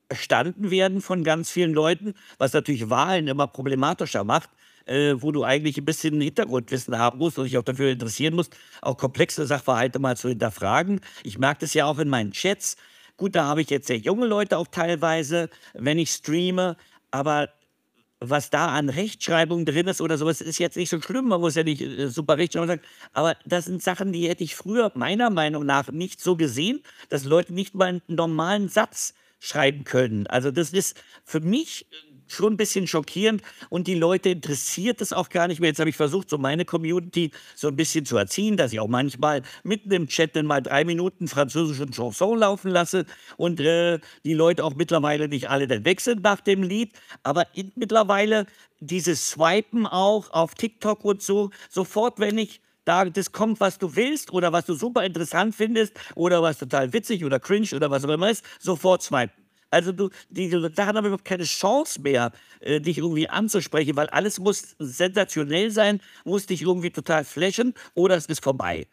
verstanden werden von ganz vielen Leuten, was natürlich Wahlen immer problematischer macht. Äh, wo du eigentlich ein bisschen Hintergrundwissen haben musst und dich auch dafür interessieren musst, auch komplexe Sachverhalte mal zu hinterfragen. Ich merke das ja auch in meinen Chats. Gut, da habe ich jetzt sehr junge Leute auch teilweise, wenn ich streame, aber was da an Rechtschreibung drin ist oder sowas, ist jetzt nicht so schlimm. Man muss ja nicht äh, super Rechtschreibung sagen. Aber das sind Sachen, die hätte ich früher meiner Meinung nach nicht so gesehen, dass Leute nicht mal einen normalen Satz schreiben können. Also das ist für mich schon ein bisschen schockierend und die Leute interessiert es auch gar nicht mehr. Jetzt habe ich versucht, so meine Community so ein bisschen zu erziehen, dass ich auch manchmal mitten im Chat dann mal drei Minuten französischen Chanson laufen lasse und äh, die Leute auch mittlerweile nicht alle dann sind nach dem Lied, aber in, mittlerweile dieses Swipen auch auf TikTok und so, sofort, wenn ich da das kommt, was du willst oder was du super interessant findest oder was total witzig oder cringe oder was auch immer ist, sofort swipen. Also du, die Sachen haben überhaupt keine Chance mehr, äh, dich irgendwie anzusprechen, weil alles muss sensationell sein, muss dich irgendwie total flashen oder es ist vorbei.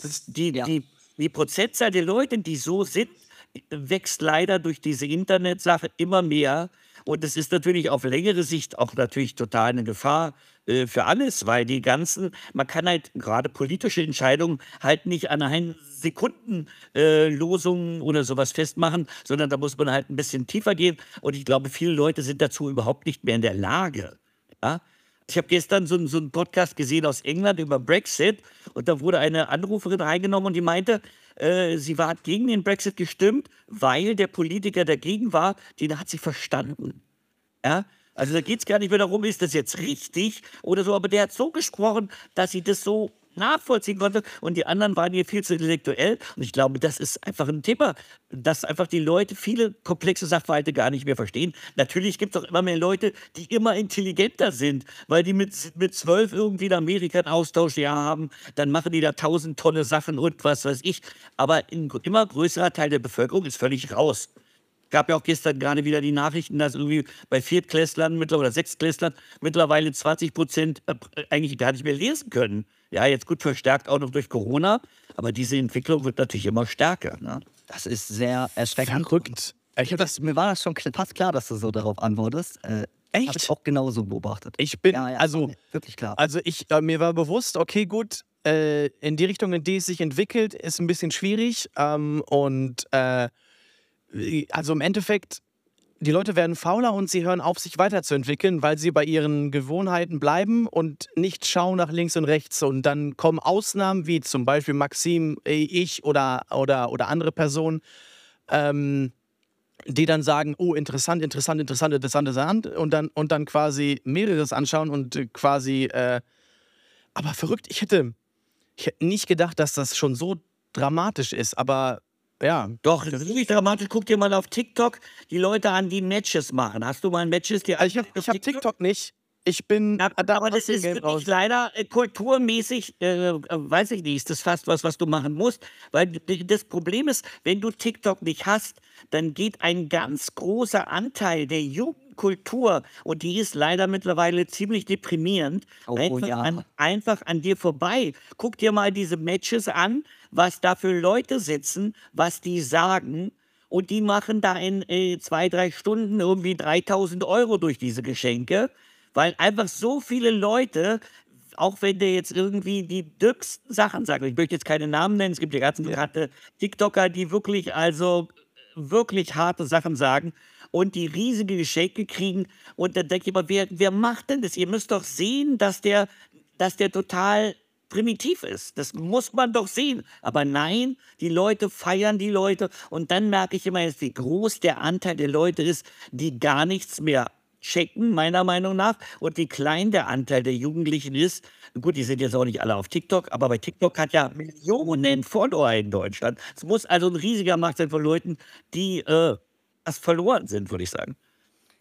Das die, ja. die, die Prozentzahl der Leute, die so sind, wächst leider durch diese Internetsache immer mehr. Und es ist natürlich auf längere Sicht auch natürlich total eine Gefahr äh, für alles, weil die ganzen, man kann halt gerade politische Entscheidungen halt nicht an einer Sekundenlosung äh, oder sowas festmachen, sondern da muss man halt ein bisschen tiefer gehen. Und ich glaube, viele Leute sind dazu überhaupt nicht mehr in der Lage. Ja? Ich habe gestern so, so einen Podcast gesehen aus England über Brexit und da wurde eine Anruferin reingenommen und die meinte, äh, sie war gegen den Brexit gestimmt, weil der Politiker dagegen war, den hat sie verstanden. Ja? Also da geht es gar nicht mehr darum, ist das jetzt richtig oder so, aber der hat so gesprochen, dass sie das so nachvollziehen konnte. Und die anderen waren hier viel zu intellektuell. Und ich glaube, das ist einfach ein Thema, dass einfach die Leute viele komplexe Sachverhalte gar nicht mehr verstehen. Natürlich gibt es auch immer mehr Leute, die immer intelligenter sind, weil die mit, mit zwölf irgendwie in Amerika einen Austausch ja haben, dann machen die da tausend tolle Sachen und was weiß ich, aber ein immer größerer Teil der Bevölkerung ist völlig raus gab ja auch gestern gerade wieder die Nachrichten, dass irgendwie bei Viertklässlern oder Sechstklässlern mittlerweile 20 Prozent äh, eigentlich gar nicht mehr lesen können. Ja, jetzt gut verstärkt auch noch durch Corona, aber diese Entwicklung wird natürlich immer stärker. Ne? Das ist sehr erschreckend. Verrückt. Ich das, mir war das schon fast klar, dass du so darauf antwortest. Äh, Echt? Habe ich auch genauso beobachtet. Ich bin, ja, ja, also, wirklich klar. Also, ich, äh, mir war bewusst, okay, gut, äh, in die Richtung, in die es sich entwickelt, ist ein bisschen schwierig. Ähm, und äh, also im Endeffekt, die Leute werden fauler und sie hören auf, sich weiterzuentwickeln, weil sie bei ihren Gewohnheiten bleiben und nicht schauen nach links und rechts. Und dann kommen Ausnahmen, wie zum Beispiel Maxim, äh, ich oder, oder, oder andere Personen, ähm, die dann sagen, oh, interessant, interessant, interessant, interessant, interessant, und dann, und dann quasi mehreres anschauen und quasi, äh, aber verrückt, ich hätte, ich hätte nicht gedacht, dass das schon so dramatisch ist, aber ja. Doch, das ist wirklich dramatisch. Guck dir mal auf TikTok die Leute an, die Matches machen. Hast du mal Matches? Die also ich habe hab TikTok? TikTok nicht. Ich bin. Ja, da aber das ist wirklich leider äh, kulturmäßig, äh, äh, weiß ich nicht, ist das fast was, was du machen musst. Weil das Problem ist, wenn du TikTok nicht hast, dann geht ein ganz großer Anteil der Jugendkultur, und die ist leider mittlerweile ziemlich deprimierend, oh, einfach, ja. an, einfach an dir vorbei. Guck dir mal diese Matches an was da für Leute sitzen, was die sagen. Und die machen da in äh, zwei, drei Stunden irgendwie 3000 Euro durch diese Geschenke, weil einfach so viele Leute auch wenn der jetzt irgendwie die dümmsten Sachen sagt, ich möchte jetzt keine Namen nennen, es gibt ja ganz bekannte TikToker, die wirklich, also wirklich harte Sachen sagen und die riesige Geschenke kriegen. Und dann denke ich immer, wer, wer macht denn das? Ihr müsst doch sehen, dass der, dass der total primitiv ist. Das muss man doch sehen. Aber nein, die Leute feiern die Leute. Und dann merke ich immer wie groß der Anteil der Leute ist, die gar nichts mehr checken, meiner Meinung nach, und wie klein der Anteil der Jugendlichen ist. Gut, die sind jetzt auch nicht alle auf TikTok, aber bei TikTok hat ja Millionen Follower in Deutschland. Es muss also ein riesiger Markt sein von Leuten, die äh, das verloren sind, würde ich sagen.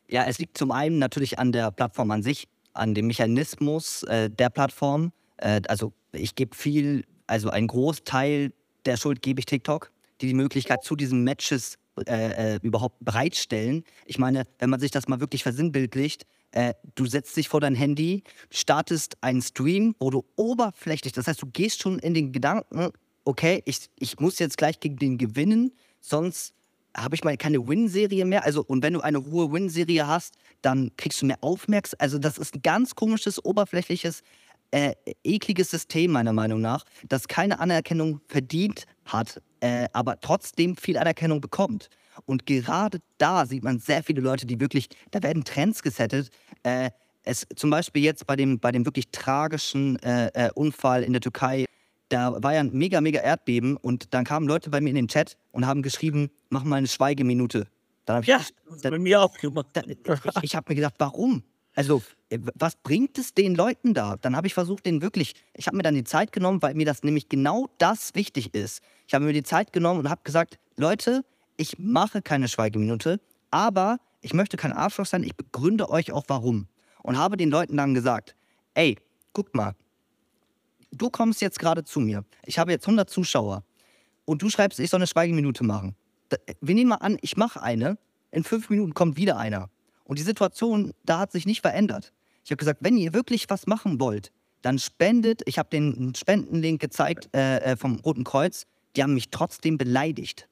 Ja, es liegt zum einen natürlich an der Plattform an sich, an dem Mechanismus äh, der Plattform. Äh, also ich gebe viel, also einen Großteil der Schuld gebe ich TikTok, die die Möglichkeit zu diesen Matches äh, äh, überhaupt bereitstellen. Ich meine, wenn man sich das mal wirklich versinnbildlicht, äh, du setzt dich vor dein Handy, startest einen Stream, wo du oberflächlich, das heißt, du gehst schon in den Gedanken, okay, ich, ich muss jetzt gleich gegen den gewinnen, sonst habe ich mal keine Win-Serie mehr. Also, und wenn du eine hohe Win-Serie hast, dann kriegst du mehr Aufmerksamkeit. Also, das ist ein ganz komisches, oberflächliches, äh, ekliges System, meiner Meinung nach, das keine Anerkennung verdient hat, äh, aber trotzdem viel Anerkennung bekommt. Und gerade da sieht man sehr viele Leute, die wirklich, da werden Trends gesettet. Äh, es, zum Beispiel jetzt bei dem, bei dem wirklich tragischen äh, äh, Unfall in der Türkei, da war ja ein mega, mega Erdbeben und dann kamen Leute bei mir in den Chat und haben geschrieben, mach mal eine Schweigeminute. Dann hab ich, Ja, dann, bei mir auch gemacht. dann, ich, ich habe mir gedacht, warum? Also, äh, was bringt es den Leuten da? Dann habe ich versucht, den wirklich, ich habe mir dann die Zeit genommen, weil mir das nämlich genau das wichtig ist. Ich habe mir die Zeit genommen und habe gesagt, Leute, ich mache keine Schweigeminute, aber ich möchte kein Arschloch sein, ich begründe euch auch warum. Und habe den Leuten dann gesagt, ey, guck mal, du kommst jetzt gerade zu mir, ich habe jetzt 100 Zuschauer und du schreibst, ich soll eine Schweigeminute machen. Da- Wir nehmen mal an, ich mache eine, in fünf Minuten kommt wieder einer. Und die Situation, da hat sich nicht verändert. Ich habe gesagt, wenn ihr wirklich was machen wollt, dann spendet. Ich habe den Spendenlink gezeigt äh, äh, vom Roten Kreuz. Die haben mich trotzdem beleidigt.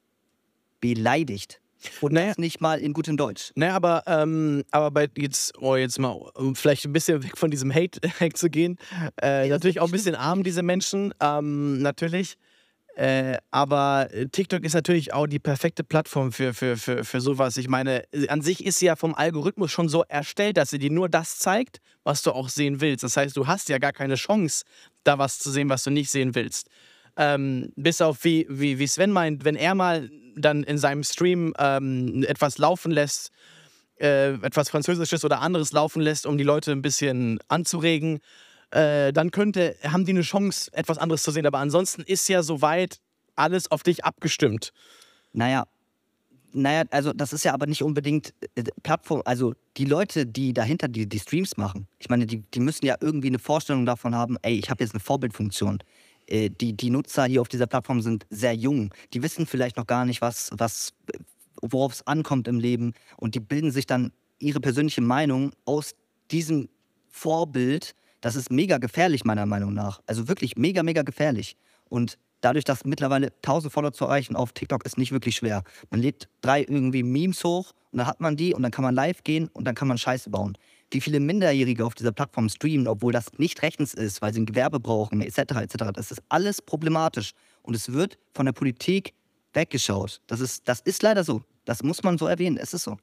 Beleidigt. Und Naja. das nicht mal in gutem Deutsch. Ne, aber, ähm, aber bei jetzt, oh, jetzt mal, um vielleicht ein bisschen weg von diesem Hate zu gehen. Äh, Ja, natürlich auch ein bisschen arm, diese Menschen, ähm, natürlich. Äh, aber TikTok ist natürlich auch die perfekte Plattform für, für, für, für sowas. Ich meine, an sich ist sie ja vom Algorithmus schon so erstellt, dass sie dir nur das zeigt, was du auch sehen willst. Das heißt, du hast ja gar keine Chance, da was zu sehen, was du nicht sehen willst. Ähm, bis auf wie, wie, wie Sven meint, wenn er mal dann in seinem Stream ähm, etwas laufen lässt, äh, etwas Französisches oder anderes laufen lässt, um die Leute ein bisschen anzuregen, äh, dann könnte, haben die eine Chance, etwas anderes zu sehen. Aber ansonsten ist ja soweit alles auf dich abgestimmt. Naja, naja, also das ist ja aber nicht unbedingt äh, Plattform, also die Leute, die dahinter die, die Streams machen, ich meine, die, die müssen ja irgendwie eine Vorstellung davon haben, ey, ich habe jetzt eine Vorbildfunktion. Äh, Die, die Nutzer hier auf dieser Plattform sind sehr jung. Die wissen vielleicht noch gar nicht, was, was, worauf es ankommt im Leben. Und die bilden sich dann ihre persönliche Meinung aus diesem Vorbild. Das ist mega gefährlich, meiner Meinung nach. Also wirklich mega, mega gefährlich. Und dadurch, dass mittlerweile 1000 Follower zu erreichen auf TikTok ist nicht wirklich schwer. Man lädt drei irgendwie Memes hoch und dann hat man die und dann kann man live gehen und dann kann man Scheiße bauen. Wie viele Minderjährige auf dieser Plattform streamen, obwohl das nicht rechtens ist, weil sie ein Gewerbe brauchen, etc., etc., das ist alles problematisch. Und es wird von der Politik weggeschaut. Das ist, das ist leider so. Das muss man so erwähnen. Es ist so.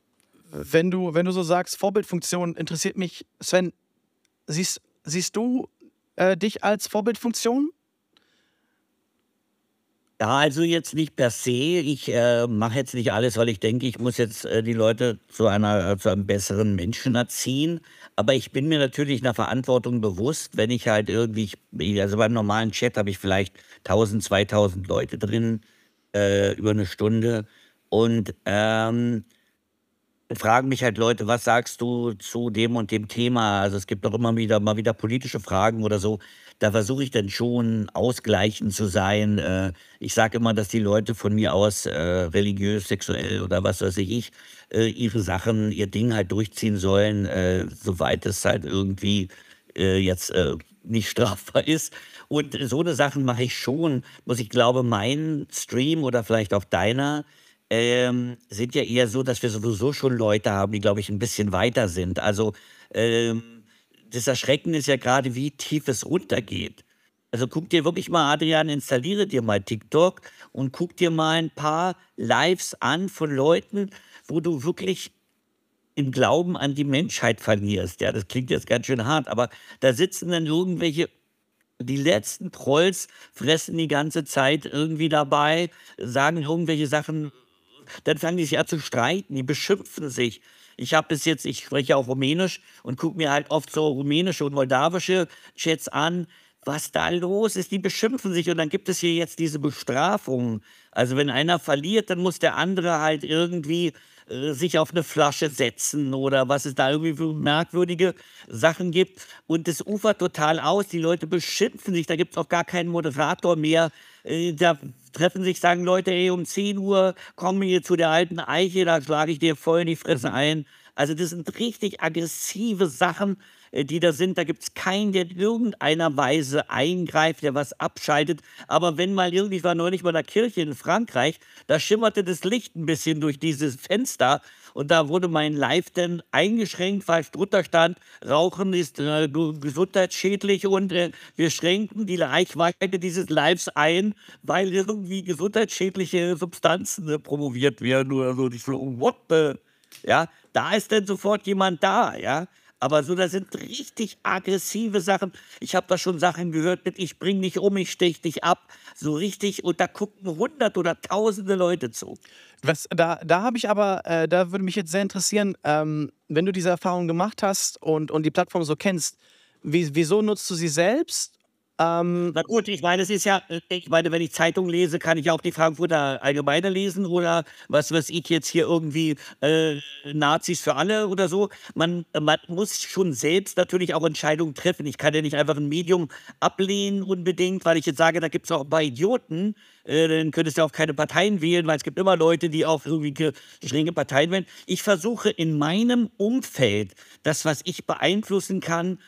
Wenn du, wenn du so sagst, Vorbildfunktion interessiert mich, Sven, siehst, siehst du äh, dich als Vorbildfunktion? Ja, also jetzt nicht per se. Ich äh, mache jetzt nicht alles, weil ich denke, ich muss jetzt äh, die Leute zu einer äh, zu einem besseren Menschen erziehen. Aber ich bin mir natürlich einer Verantwortung bewusst, wenn ich halt irgendwie, ich, also beim normalen Chat habe ich vielleicht 1000, 2000 Leute drin äh, über eine Stunde und ähm, fragen mich halt Leute, was sagst du zu dem und dem Thema? Also es gibt doch immer wieder mal wieder politische Fragen oder so. Da versuche ich dann schon ausgleichend zu sein. Äh, ich sage immer, dass die Leute von mir aus äh, religiös, sexuell oder was weiß ich, äh, ihre Sachen, ihr Ding halt durchziehen sollen, soweit es halt irgendwie jetzt nicht strafbar ist. Und so eine Sachen mache ich schon. Muss ich glaube, mein Stream oder vielleicht auch deiner ähm, sind ja eher so, dass wir sowieso schon Leute haben, die, glaube ich, ein bisschen weiter sind. Also ähm, das Erschreckende ist ja gerade, wie tief es runtergeht. Also guck dir wirklich mal, Adrian, installiere dir mal TikTok und guck dir mal ein paar Lives an von Leuten, wo du wirklich im Glauben an die Menschheit verlierst. Ja, das klingt jetzt ganz schön hart, aber da sitzen dann irgendwelche, die letzten Trolls fressen die ganze Zeit irgendwie dabei, sagen irgendwelche Sachen, dann fangen die sich an zu streiten, die beschimpfen sich. Ich habe bis jetzt, ich spreche auch Rumänisch und gucke mir halt oft so rumänische und moldawische Chats an, was da los ist. Die beschimpfen sich und dann gibt es hier jetzt diese Bestrafungen. Also wenn einer verliert, dann muss der andere halt irgendwie äh, sich auf eine Flasche setzen oder was es da irgendwie für merkwürdige Sachen gibt. Und das ufert total aus. Die Leute beschimpfen sich. Da gibt es auch gar keinen Moderator mehr. Äh, da treffen sich, sagen Leute, ey, um 10 Uhr kommen wir hier zu der alten Eiche, da schlage ich dir voll in die Fresse ein. Also das sind richtig aggressive Sachen, die da sind. Da gibt es keinen, der in irgendeiner Weise eingreift, der was abschaltet. Aber wenn mal irgendwie, ich war neulich bei einer Kirche in Frankreich, da schimmerte das Licht ein bisschen durch dieses Fenster und da wurde mein Live dann eingeschränkt, weil drunter stand, Rauchen ist äh, gesundheitsschädlich und äh, wir schränken die Reichweite dieses Lives ein, weil irgendwie gesundheitsschädliche Substanzen äh, promoviert werden oder so. Ich so, what the? Ja, da ist dann sofort jemand da, ja. Aber so, das sind richtig aggressive Sachen. Ich habe da schon Sachen gehört mit, ich bring dich um, ich stech dich ab. So richtig, und da gucken hundert oder tausende Leute zu. Was, da da habe ich aber, äh, da würde mich jetzt sehr interessieren, ähm, wenn du diese Erfahrung gemacht hast und, und die Plattform so kennst, wie, wieso nutzt du sie selbst ähm, Na gut, ich meine, es ist ja, ich meine, wenn ich Zeitung lese, kann ich auch die Frankfurter Allgemeine lesen oder was weiß ich jetzt hier irgendwie äh, Nazis für alle oder so. Man, man muss schon selbst natürlich auch Entscheidungen treffen. Ich kann ja nicht einfach ein Medium ablehnen unbedingt, weil ich jetzt sage, da gibt es auch ein paar Idioten, äh, dann könntest du auch keine Parteien wählen, weil es gibt immer Leute, die auch irgendwie strenge Parteien wählen. Ich versuche in meinem Umfeld das, was ich beeinflussen kann,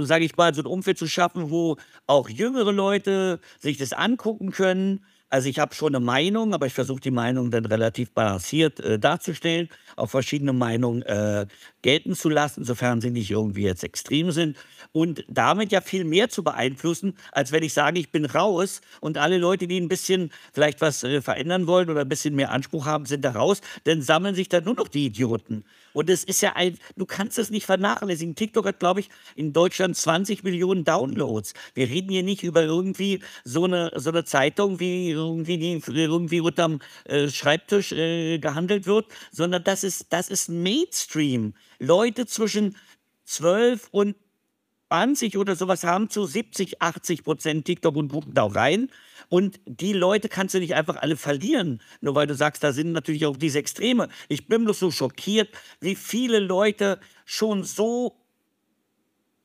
so sage ich mal, so ein Umfeld zu schaffen, wo auch jüngere Leute sich das angucken können. Also ich habe schon eine Meinung, aber ich versuche die Meinung dann relativ balanciert äh, darzustellen, auch verschiedene Meinungen äh, gelten zu lassen, sofern sie nicht irgendwie jetzt extrem sind und damit ja viel mehr zu beeinflussen, als wenn ich sage, ich bin raus und alle Leute, die ein bisschen vielleicht was äh, verändern wollen oder ein bisschen mehr Anspruch haben, sind da raus, dann sammeln sich da nur noch die Idioten. Und es ist ja ein, du kannst es nicht vernachlässigen. TikTok hat, glaube ich, in Deutschland 20 Millionen Downloads. Wir reden hier nicht über irgendwie so eine, so eine Zeitung, wie irgendwie, die irgendwie unterm äh, Schreibtisch äh, gehandelt wird, sondern das ist, das ist Mainstream. Leute zwischen 12 und 20 oder sowas haben zu 70, 80 Prozent TikTok und gucken da rein. Und die Leute kannst du nicht einfach alle verlieren, nur weil du sagst, da sind natürlich auch diese Extreme. Ich bin bloß so schockiert, wie viele Leute schon so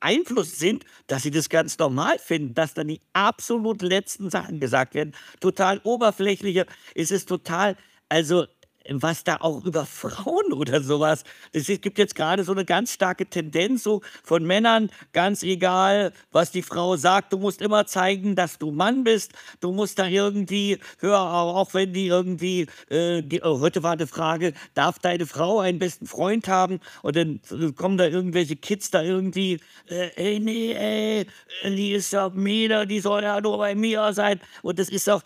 Einfluss sind, dass sie das ganz normal finden, dass dann die absolut letzten Sachen gesagt werden. Total oberflächliche, es ist total, also was da auch über Frauen oder sowas. Es gibt jetzt gerade so eine ganz starke Tendenz so von Männern, ganz egal, was die Frau sagt, du musst immer zeigen, dass du Mann bist. Du musst da irgendwie, hör auch wenn die irgendwie, äh, die, oh, heute war eine Frage, darf deine Frau einen besten Freund haben? Und dann kommen da irgendwelche Kids da irgendwie, äh, ey, nee, ey, die ist ja Mäder, die soll ja nur bei mir sein. Und das ist auch,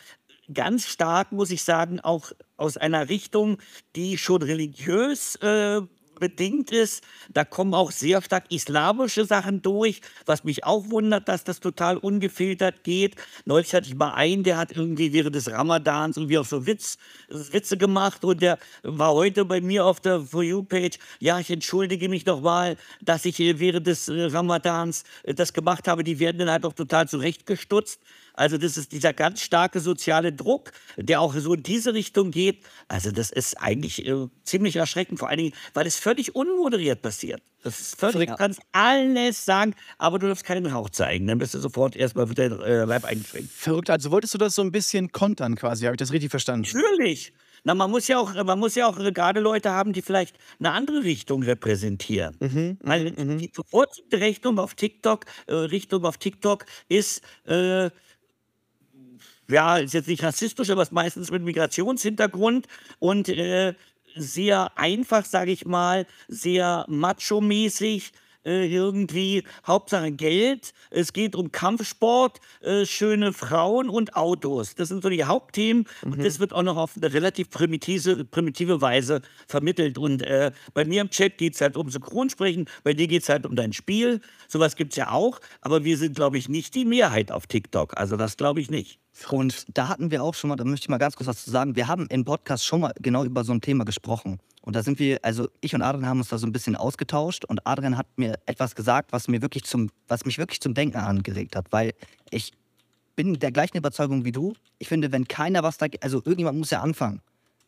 ganz stark, muss ich sagen, auch aus einer Richtung, die schon religiös äh, bedingt ist. Da kommen auch sehr stark islamische Sachen durch, was mich auch wundert, dass das total ungefiltert geht. Neulich hatte ich mal einen, der hat irgendwie während des Ramadans irgendwie auch so Witz, Witze gemacht und der war heute bei mir auf der For You-Page. Ja, ich entschuldige mich nochmal, dass ich während des äh, Ramadans äh, das gemacht habe. Die werden dann halt auch total zurechtgestutzt. Also das ist dieser ganz starke soziale Druck, der auch so in diese Richtung geht. Also das ist eigentlich äh, ziemlich erschreckend, vor allen Dingen, weil es völlig unmoderiert passiert. Das ist völlig, du kannst alles sagen, aber du darfst keinen Rauch zeigen. Dann bist du sofort erstmal mit der äh, Leib eingeschränkt. Verrückt, also wolltest du das so ein bisschen kontern quasi, habe ich das richtig verstanden? Natürlich. Na, man muss ja auch, man muss ja auch gerade Leute haben, die vielleicht eine andere Richtung repräsentieren. Mhm, Weil mhm. die bevorzugte Richtung auf TikTok, äh, Richtung auf TikTok ist äh, ja, ist jetzt nicht rassistisch, aber ist meistens mit Migrationshintergrund und äh, sehr einfach, sage ich mal, sehr macho-mäßig. Äh, irgendwie Hauptsache Geld. Es geht um Kampfsport, äh, schöne Frauen und Autos. Das sind so die Hauptthemen mhm. und das wird auch noch auf eine relativ primitive, primitive Weise vermittelt. Und äh, bei mir im Chat geht es halt um Synchronsprechen, bei dir geht es halt um dein Spiel. Sowas gibt es ja auch, aber wir sind, glaube ich, nicht die Mehrheit auf TikTok. Also das glaube ich nicht. Und da hatten wir auch schon mal, da möchte ich mal ganz kurz was zu sagen. Wir haben im Podcast schon mal genau über so ein Thema gesprochen. Und da sind wir, also ich und Adrian haben uns da so ein bisschen ausgetauscht und Adrian hat mir etwas gesagt, was mir wirklich zum, was mich wirklich zum Denken angeregt hat, weil ich bin der gleichen Überzeugung wie du. Ich finde, wenn keiner was da, also irgendjemand muss ja anfangen.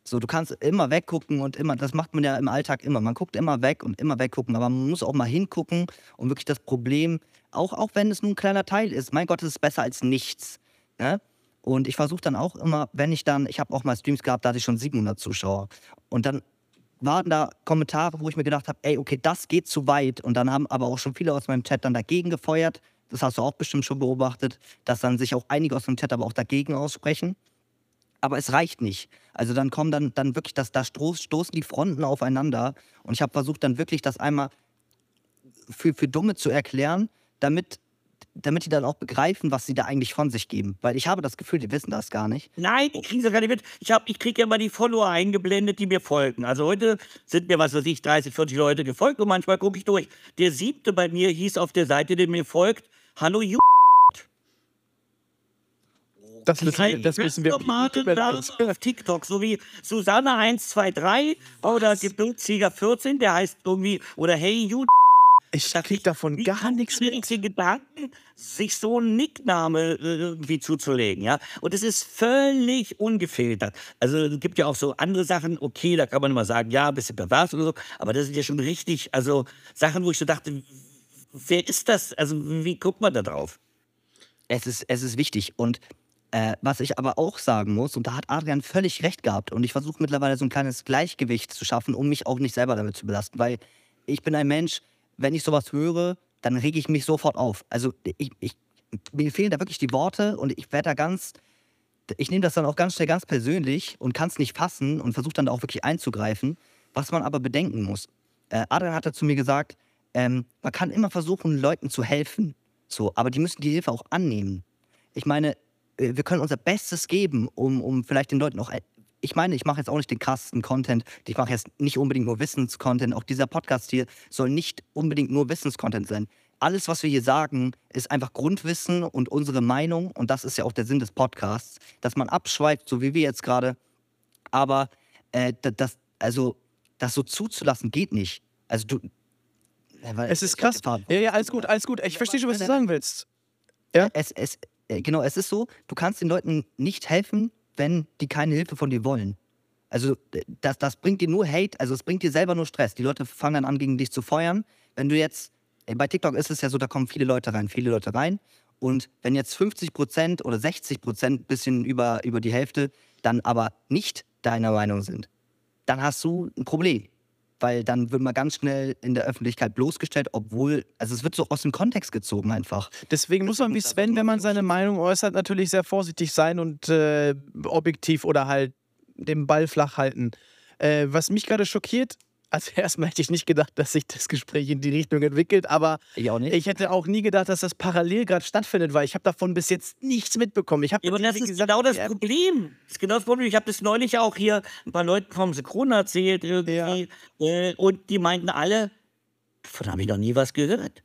So, du kannst immer weggucken und immer, das macht man ja im Alltag immer. Man guckt immer weg und immer weggucken, aber man muss auch mal hingucken und wirklich das Problem, auch, auch wenn es nur ein kleiner Teil ist, mein Gott, es ist besser als nichts. Ne? Und ich versuche dann auch immer, wenn ich dann, ich habe auch mal Streams gehabt, da hatte ich schon 700 Zuschauer. Und dann waren da Kommentare, wo ich mir gedacht habe, ey, okay, das geht zu weit. Und dann haben aber auch schon viele aus meinem Chat dann dagegen gefeuert. Das hast du auch bestimmt schon beobachtet, dass dann sich auch einige aus dem Chat aber auch dagegen aussprechen. Aber es reicht nicht. Also dann kommen dann, dann wirklich, das, da stoßen die Fronten aufeinander. Und ich habe versucht, dann wirklich das einmal für, für Dumme zu erklären, damit damit die dann auch begreifen, was sie da eigentlich von sich geben. Weil ich habe das Gefühl, die wissen das gar nicht. Nein, die kriegen das gar nicht mit. Ich, ich kriege ja immer die Follower eingeblendet, die mir folgen. Also heute sind mir, was weiß ich, 30, 40 Leute gefolgt und manchmal gucke ich durch. Der siebte bei mir hieß auf der Seite, der mir folgt, Hallo Ju. Das müssen, das müssen wir auf TikTok, so wie Susanne123 oder Gebirgssieger14, der heißt irgendwie, oder Hey You ich krieg davon gar nichts mit. Gedanken, sich so einen Nickname äh, irgendwie zuzulegen, ja. Und es ist völlig ungefiltert. Also es gibt ja auch so andere Sachen, okay, da kann man immer sagen, ja, ein bisschen pervers oder so, aber das sind ja schon richtig, also Sachen, wo ich so dachte, wer ist das? Also wie guckt man da drauf? Es ist, es ist wichtig und äh, was ich aber auch sagen muss, und da hat Adrian völlig recht gehabt, und ich versuche mittlerweile so ein kleines Gleichgewicht zu schaffen, um mich auch nicht selber damit zu belasten, weil ich bin ein Mensch, wenn ich sowas höre, dann rege ich mich sofort auf. Also ich, ich, mir fehlen da wirklich die Worte und ich werde da ganz, ich nehme das dann auch ganz schnell ganz persönlich und kann es nicht fassen und versuche dann auch wirklich einzugreifen. Was man aber bedenken muss. Äh, Adrian hat zu mir gesagt, ähm, man kann immer versuchen, Leuten zu helfen. So, aber die müssen die Hilfe auch annehmen. Ich meine, äh, wir können unser Bestes geben, um, um vielleicht den Leuten auch ich meine, ich mache jetzt auch nicht den krassesten Content. Ich mache jetzt nicht unbedingt nur Wissenscontent. Auch dieser Podcast hier soll nicht unbedingt nur Wissenscontent sein. Alles, was wir hier sagen, ist einfach Grundwissen und unsere Meinung. Und das ist ja auch der Sinn des Podcasts, dass man abschweift, so wie wir jetzt gerade. Aber äh, das, also, das so zuzulassen, geht nicht. Also du. Es ist krass. Ja, ja, alles gut, alles gut. Ich verstehe schon, was du sagen willst. Ja? Es, es, äh, genau, es ist so, du kannst den Leuten nicht helfen, wenn die keine Hilfe von dir wollen. Also das, das bringt dir nur Hate, also es bringt dir selber nur Stress. Die Leute fangen dann an, gegen dich zu feuern. Wenn du jetzt, bei TikTok ist es ja so, da kommen viele Leute rein, viele Leute rein. Und wenn jetzt 50 Prozent oder 60 Prozent, bisschen über, über die Hälfte, dann aber nicht deiner Meinung sind, dann hast du ein Problem weil dann wird man ganz schnell in der Öffentlichkeit bloßgestellt, obwohl, also es wird so aus dem Kontext gezogen einfach. Deswegen muss man wie Sven, wenn man seine Meinung äußert, natürlich sehr vorsichtig sein und äh, objektiv oder halt den Ball flach halten. Äh, was mich gerade schockiert, also erstmal hätte ich nicht gedacht, dass sich das Gespräch in die Richtung entwickelt, aber ich, ich hätte auch nie gedacht, dass das parallel gerade stattfindet, weil ich habe davon bis jetzt nichts mitbekommen. Ich ja, aber das ist gesagt, genau das Problem. Das ist genau das Problem. Ich habe das neulich auch hier ein paar Leuten vom Synchron erzählt irgendwie ja. äh, und die meinten alle, davon habe ich noch nie was gehört.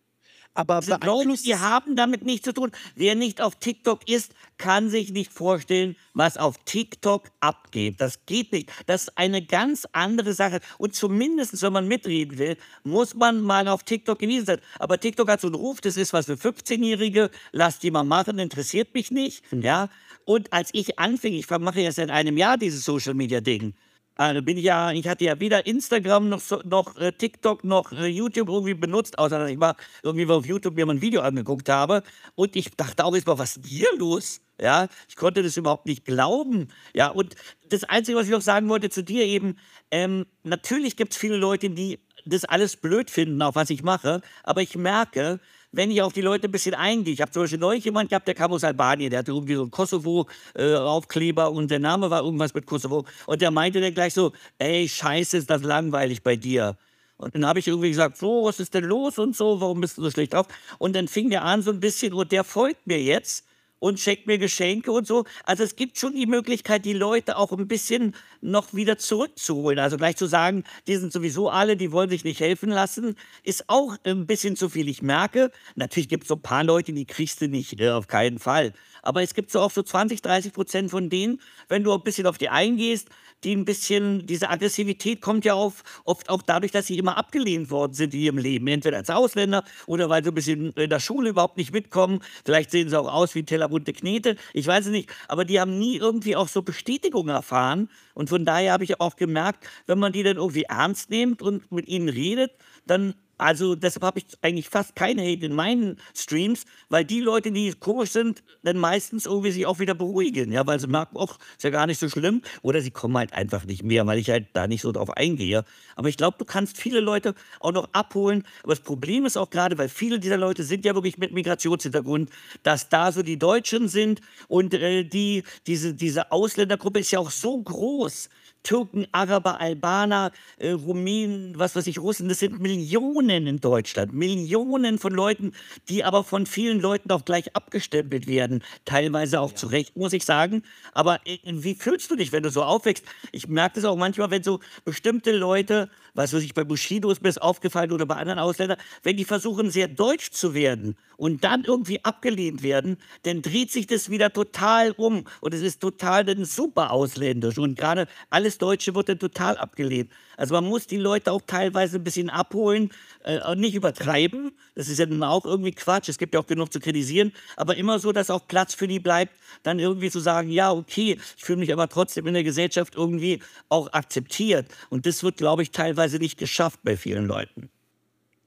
Aber Diese Leute, die haben damit nichts zu tun. Wer nicht auf TikTok ist, kann sich nicht vorstellen, was auf TikTok abgeht. Das geht nicht. Das ist eine ganz andere Sache. Und zumindest, wenn man mitreden will, muss man mal auf TikTok gewesen sein. Aber TikTok hat so einen Ruf, das ist was für 15-Jährige. Lass die mal machen, interessiert mich nicht. Ja. Und als ich anfing, ich mache ja seit einem Jahr dieses Social-Media-Ding, also bin ich ja, ich hatte ja weder Instagram noch, noch äh, TikTok noch äh, YouTube irgendwie benutzt, außer dass ich mal irgendwie auf YouTube mir mal ein Video angeguckt habe. Und ich dachte auch erstmal, was ist hier los? Ja, ich konnte das überhaupt nicht glauben. Ja, und das Einzige, was ich noch sagen wollte zu dir eben, ähm, natürlich gibt es viele Leute, die das alles blöd finden, auf was ich mache, aber ich merke, wenn ich auf die Leute ein bisschen eingehe. Ich habe zum Beispiel neulich jemanden gehabt, der kam aus Albanien, der hatte irgendwie so einen Kosovo-Aufkleber äh, und der Name war irgendwas mit Kosovo. Und der meinte dann gleich so, ey, scheiße, ist das langweilig bei dir. Und dann habe ich irgendwie gesagt, so, was ist denn los und so, warum bist du so schlecht drauf? Und dann fing der an so ein bisschen, und der folgt mir jetzt und schenkt mir Geschenke und so. Also es gibt schon die Möglichkeit, die Leute auch ein bisschen noch wieder zurückzuholen. Also gleich zu sagen, die sind sowieso alle, die wollen sich nicht helfen lassen, ist auch ein bisschen zu viel. Ich merke, natürlich gibt es so ein paar Leute, die kriegst du nicht, ne, auf keinen Fall. Aber es gibt so auch so 20, 30 Prozent von denen, wenn du ein bisschen auf die eingehst, die ein bisschen, diese Aggressivität kommt ja auf, oft auch dadurch, dass sie immer abgelehnt worden sind in ihrem Leben. Entweder als Ausländer oder weil sie ein bisschen in der Schule überhaupt nicht mitkommen. Vielleicht sehen sie auch aus wie tellerbunte Knete. Ich weiß es nicht. Aber die haben nie irgendwie auch so Bestätigung erfahren. Und von daher habe ich auch gemerkt, wenn man die dann irgendwie ernst nimmt und mit ihnen redet, dann Also deshalb habe ich eigentlich fast keine Hate in meinen Streams, weil die Leute, die komisch sind, dann meistens irgendwie sich auch wieder beruhigen, ja, weil sie merken, auch ist ja gar nicht so schlimm oder sie kommen halt einfach nicht mehr, weil ich halt da nicht so drauf eingehe. Aber ich glaube, du kannst viele Leute auch noch abholen. Aber das Problem ist auch gerade, weil viele dieser Leute sind ja wirklich mit Migrationshintergrund, dass da so die Deutschen sind und äh, die, diese, diese Ausländergruppe ist ja auch so groß. Türken, Araber, Albaner, äh, Rumänen, was weiß ich, Russen, das sind Millionen in Deutschland. Millionen von Leuten, die aber von vielen Leuten auch gleich abgestempelt werden. Teilweise auch ja. zu Recht, muss ich sagen. Aber äh, wie fühlst du dich, wenn du so aufwächst? Ich merke das auch manchmal, wenn so bestimmte Leute, was weiß ich, bei Bushido ist mir das aufgefallen oder bei anderen Ausländern, wenn die versuchen, sehr deutsch zu werden und dann irgendwie abgelehnt werden, dann dreht sich das wieder total um. Und es ist total dann super ausländisch. Und gerade alles Deutsche wird dann total abgelehnt. Also man muss die Leute auch teilweise ein bisschen abholen, äh, nicht übertreiben. Das ist ja dann auch irgendwie Quatsch. Es gibt ja auch genug zu kritisieren. Aber immer so, dass auch Platz für die bleibt, dann irgendwie zu sagen, ja, okay, ich fühle mich aber trotzdem in der Gesellschaft irgendwie auch akzeptiert. Und das wird, glaube ich, teilweise nicht geschafft bei vielen Leuten.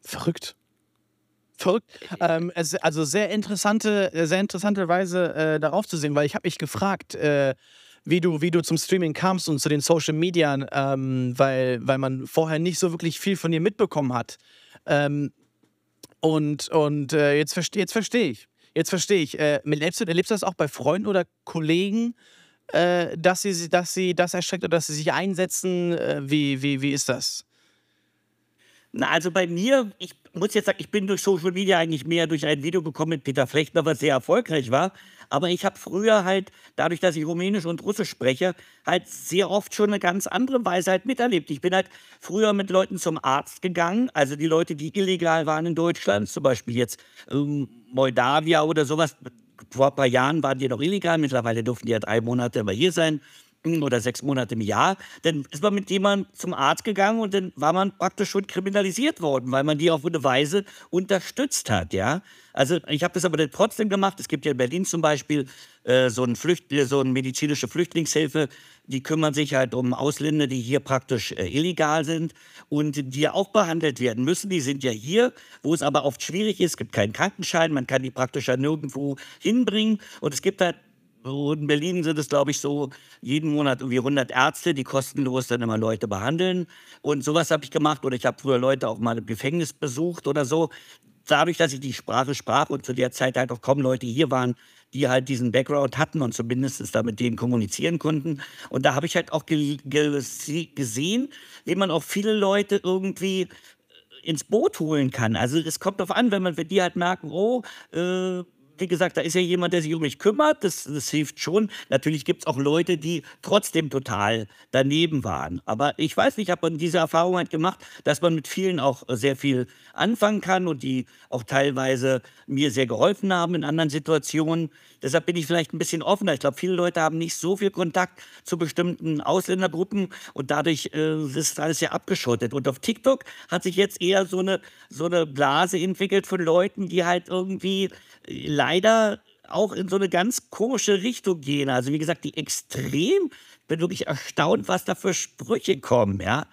Verrückt verrückt. Ähm, es, also sehr interessante, sehr interessante Weise äh, darauf zu sehen, weil ich habe mich gefragt, äh, wie du, wie du zum Streaming kamst und zu den Social Media, ähm, weil, weil man vorher nicht so wirklich viel von dir mitbekommen hat. Ähm, und und äh, jetzt, verste, jetzt verstehe ich. Jetzt verstehe ich. Äh, erlebst, du, erlebst du das auch bei Freunden oder Kollegen, äh, dass, sie, dass sie das erschreckt oder dass sie sich einsetzen? Äh, wie, wie, wie ist das? Na, also bei mir, ich muss jetzt sagen, ich bin durch Social Media eigentlich mehr durch ein Video gekommen mit Peter Flechtner, was sehr erfolgreich war. Aber ich habe früher halt, dadurch, dass ich Rumänisch und Russisch spreche, halt sehr oft schon eine ganz andere Weise halt miterlebt. Ich bin halt früher mit Leuten zum Arzt gegangen, also die Leute, die illegal waren in Deutschland, zum Beispiel jetzt ähm, Moldawia oder sowas. Vor ein paar Jahren waren die noch illegal, mittlerweile durften die ja drei Monate immer hier sein oder sechs Monate im Jahr, dann ist man mit jemandem zum Arzt gegangen und dann war man praktisch schon kriminalisiert worden, weil man die auf eine Weise unterstützt hat, ja. Also ich habe das aber dann trotzdem gemacht. Es gibt ja in Berlin zum Beispiel äh, so, ein Flücht so eine medizinische Flüchtlingshilfe, die kümmern sich halt um Ausländer, die hier praktisch äh, illegal sind und die auch behandelt werden müssen. Die sind ja hier, wo es aber oft schwierig ist. Es gibt keinen Krankenschein, man kann die praktisch ja nirgendwo hinbringen. Und es gibt halt in Berlin sind es, glaube ich, so jeden Monat irgendwie 100 Ärzte, die kostenlos dann immer Leute behandeln. Und sowas habe ich gemacht. Oder ich habe früher Leute auch mal im Gefängnis besucht oder so. Dadurch, dass ich die Sprache sprach und zu der Zeit halt auch kaum Leute hier waren, die halt diesen Background hatten und zumindest da mit denen kommunizieren konnten. Und da habe ich halt auch ge ge gesehen, wie man auch viele Leute irgendwie ins Boot holen kann. Also es kommt darauf an, wenn man für die halt merken, oh, äh, wie gesagt, da ist ja jemand, der sich um mich kümmert. Das, das hilft schon. Natürlich gibt es auch Leute, die trotzdem total daneben waren. Aber ich weiß nicht, ich habe diese Erfahrung halt gemacht, dass man mit vielen auch sehr viel anfangen kann und die auch teilweise mir sehr geholfen haben in anderen Situationen. Deshalb bin ich vielleicht ein bisschen offener. Ich glaube, viele Leute haben nicht so viel Kontakt zu bestimmten Ausländergruppen und dadurch äh, ist alles sehr abgeschottet. Und auf TikTok hat sich jetzt eher so eine, so eine Blase entwickelt von Leuten, die halt irgendwie leider auch in so eine ganz komische Richtung gehen. Also wie gesagt, die extrem, ich bin wirklich erstaunt, was da für Sprüche kommen, ja.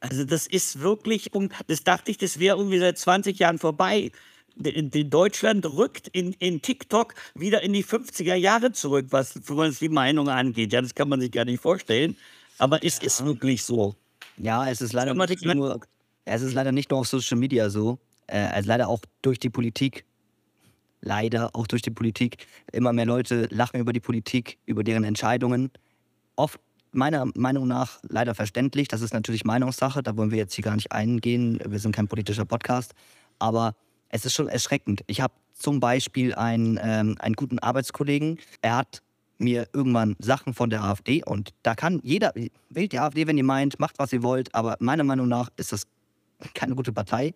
Also das ist wirklich, das dachte ich, das wäre irgendwie seit 20 Jahren vorbei. In Deutschland rückt in, in TikTok wieder in die 50er Jahre zurück, was, was die Meinung angeht. Ja, das kann man sich gar nicht vorstellen. Aber es ja. ist wirklich so. Ja, es ist leider nicht nur, es ist leider nicht nur auf Social Media so. Äh, es ist leider auch durch die Politik leider auch durch die Politik. Immer mehr Leute lachen über die Politik, über deren Entscheidungen. Oft meiner Meinung nach leider verständlich. Das ist natürlich Meinungssache. Da wollen wir jetzt hier gar nicht eingehen. Wir sind kein politischer Podcast. Aber es ist schon erschreckend. Ich habe zum Beispiel einen, ähm, einen guten Arbeitskollegen. Er hat mir irgendwann Sachen von der AfD und da kann jeder, wählt die AfD, wenn ihr meint, macht was ihr wollt, aber meiner Meinung nach ist das keine gute Partei.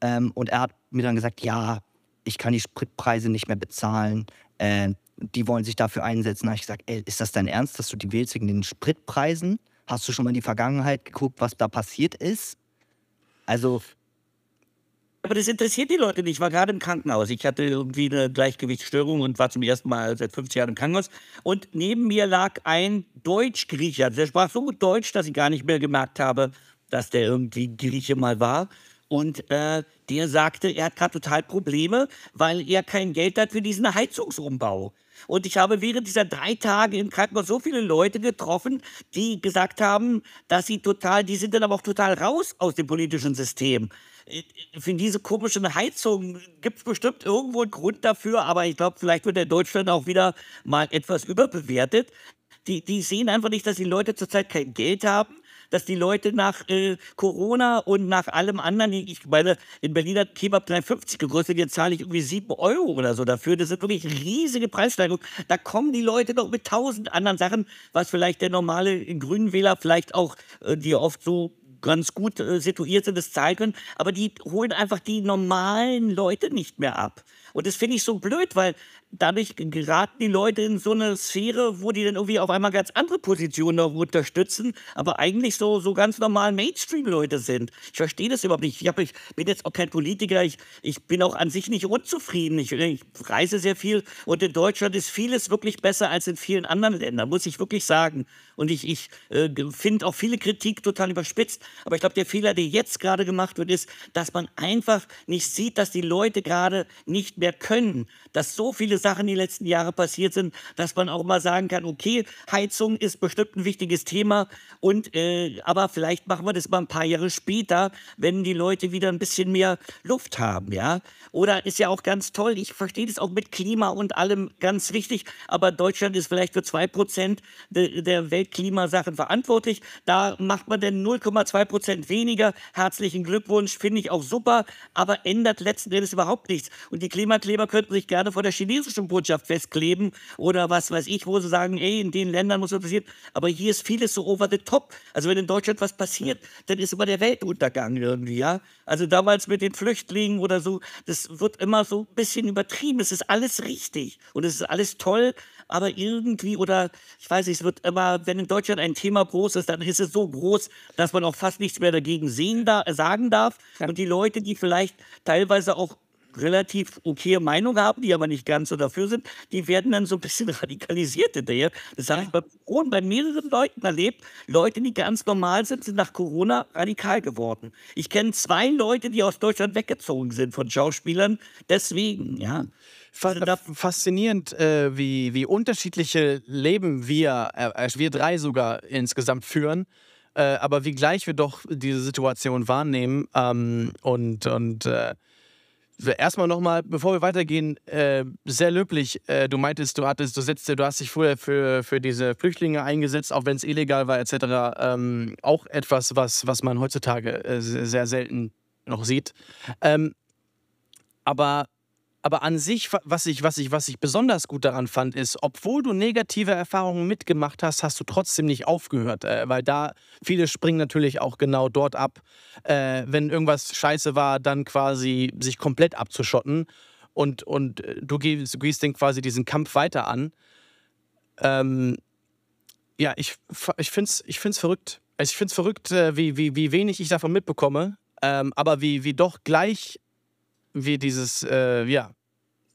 Ähm, und er hat mir dann gesagt, ja, ich kann die Spritpreise nicht mehr bezahlen. Äh, die wollen sich dafür einsetzen. Da habe ich gesagt, ey, ist das dein Ernst, dass du die wählst wegen den Spritpreisen? Hast du schon mal in die Vergangenheit geguckt, was da passiert ist? Also. Aber das interessiert die Leute nicht. Ich war gerade im Krankenhaus. Ich hatte irgendwie eine Gleichgewichtsstörung und war zum ersten Mal seit 50 Jahren im Krankenhaus. Und neben mir lag ein Deutsch-Griecher. Der sprach so gut Deutsch, dass ich gar nicht mehr gemerkt habe, dass der irgendwie Grieche mal war. Und äh, der sagte, er hat gerade total Probleme, weil er kein Geld hat für diesen Heizungsumbau. Und ich habe während dieser drei Tage im Krankenhaus so viele Leute getroffen, die gesagt haben, dass sie total, die sind dann aber auch total raus aus dem politischen System. Äh, für diese komischen Heizungen gibt es bestimmt irgendwo einen Grund dafür, aber ich glaube, vielleicht wird der Deutschland auch wieder mal etwas überbewertet. Die, die sehen einfach nicht, dass die Leute zurzeit kein Geld haben dass die Leute nach äh, Corona und nach allem anderen, ich meine, in Berlin hat Kebab 3,50 gekostet, jetzt zahle ich irgendwie 7 Euro oder so dafür. Das sind wirklich riesige Preissteigerungen. Da kommen die Leute noch mit tausend anderen Sachen, was vielleicht der normale Grünenwähler vielleicht auch, äh, die oft so ganz gut äh, situiert sind, das zahlen können, aber die holen einfach die normalen Leute nicht mehr ab. Und das finde ich so blöd, weil dadurch geraten die Leute in so eine Sphäre, wo die dann irgendwie auf einmal ganz andere Positionen noch unterstützen, aber eigentlich so, so ganz normal Mainstream-Leute sind. Ich verstehe das überhaupt nicht. Ich, hab, ich bin jetzt auch kein Politiker, ich, ich bin auch an sich nicht unzufrieden. Ich, ich reise sehr viel und in Deutschland ist vieles wirklich besser als in vielen anderen Ländern, muss ich wirklich sagen. Und ich, ich äh, finde auch viele Kritik total überspitzt. Aber ich glaube, der Fehler, der jetzt gerade gemacht wird, ist, dass man einfach nicht sieht, dass die Leute gerade nicht mehr können. Dass so viele Sachen die letzten Jahre passiert sind, dass man auch mal sagen kann, okay, Heizung ist bestimmt ein wichtiges Thema. Und äh, aber vielleicht machen wir das mal ein paar Jahre später, wenn die Leute wieder ein bisschen mehr Luft haben, ja. Oder ist ja auch ganz toll, ich verstehe das auch mit Klima und allem ganz wichtig, aber Deutschland ist vielleicht für zwei Prozent de, der Welt Klimasachen verantwortlich. Da macht man denn 0,2 Prozent weniger. Herzlichen Glückwunsch, finde ich auch super, aber ändert letzten Endes überhaupt nichts. Und die Klimakleber könnten sich gerne vor der chinesischen Botschaft festkleben oder was weiß ich, wo sie sagen, ey, in den Ländern muss was passieren. Aber hier ist vieles so over the top. Also wenn in Deutschland was passiert, dann ist immer der Weltuntergang irgendwie, ja. Also damals mit den Flüchtlingen oder so, das wird immer so ein bisschen übertrieben. Es ist alles richtig und es ist alles toll, aber irgendwie, oder ich weiß nicht, es wird immer, wenn in Deutschland ein Thema groß ist, dann ist es so groß, dass man auch fast nichts mehr dagegen sehen da, sagen darf. Und die Leute, die vielleicht teilweise auch relativ okay Meinung haben, die aber nicht ganz so dafür sind, die werden dann so ein bisschen radikalisiert hinterher. Das habe ich bei, bei mehreren Leuten erlebt. Leute, die ganz normal sind, sind nach Corona radikal geworden. Ich kenne zwei Leute, die aus Deutschland weggezogen sind von Schauspielern. Deswegen, ja. Faszinierend, äh, wie, wie unterschiedliche Leben wir, äh, wir drei sogar insgesamt führen. Äh, aber wie gleich wir doch diese Situation wahrnehmen ähm, und, und äh, Erstmal nochmal, bevor wir weitergehen, äh, sehr löblich. Äh, du meintest, du hattest, du setzt, du hast dich früher für, für diese Flüchtlinge eingesetzt, auch wenn es illegal war, etc. Ähm, auch etwas, was, was man heutzutage äh, sehr selten noch sieht. Ähm, aber aber an sich, was ich, was, ich, was ich besonders gut daran fand, ist, obwohl du negative Erfahrungen mitgemacht hast, hast du trotzdem nicht aufgehört. Äh, weil da, viele springen natürlich auch genau dort ab, äh, wenn irgendwas scheiße war, dann quasi sich komplett abzuschotten. Und, und äh, du, gehst, du gehst dann quasi diesen Kampf weiter an. Ähm, ja, ich, ich finde es ich find's verrückt. Also ich finde es verrückt, äh, wie, wie, wie wenig ich davon mitbekomme, ähm, aber wie, wie doch gleich wie dieses, äh, ja,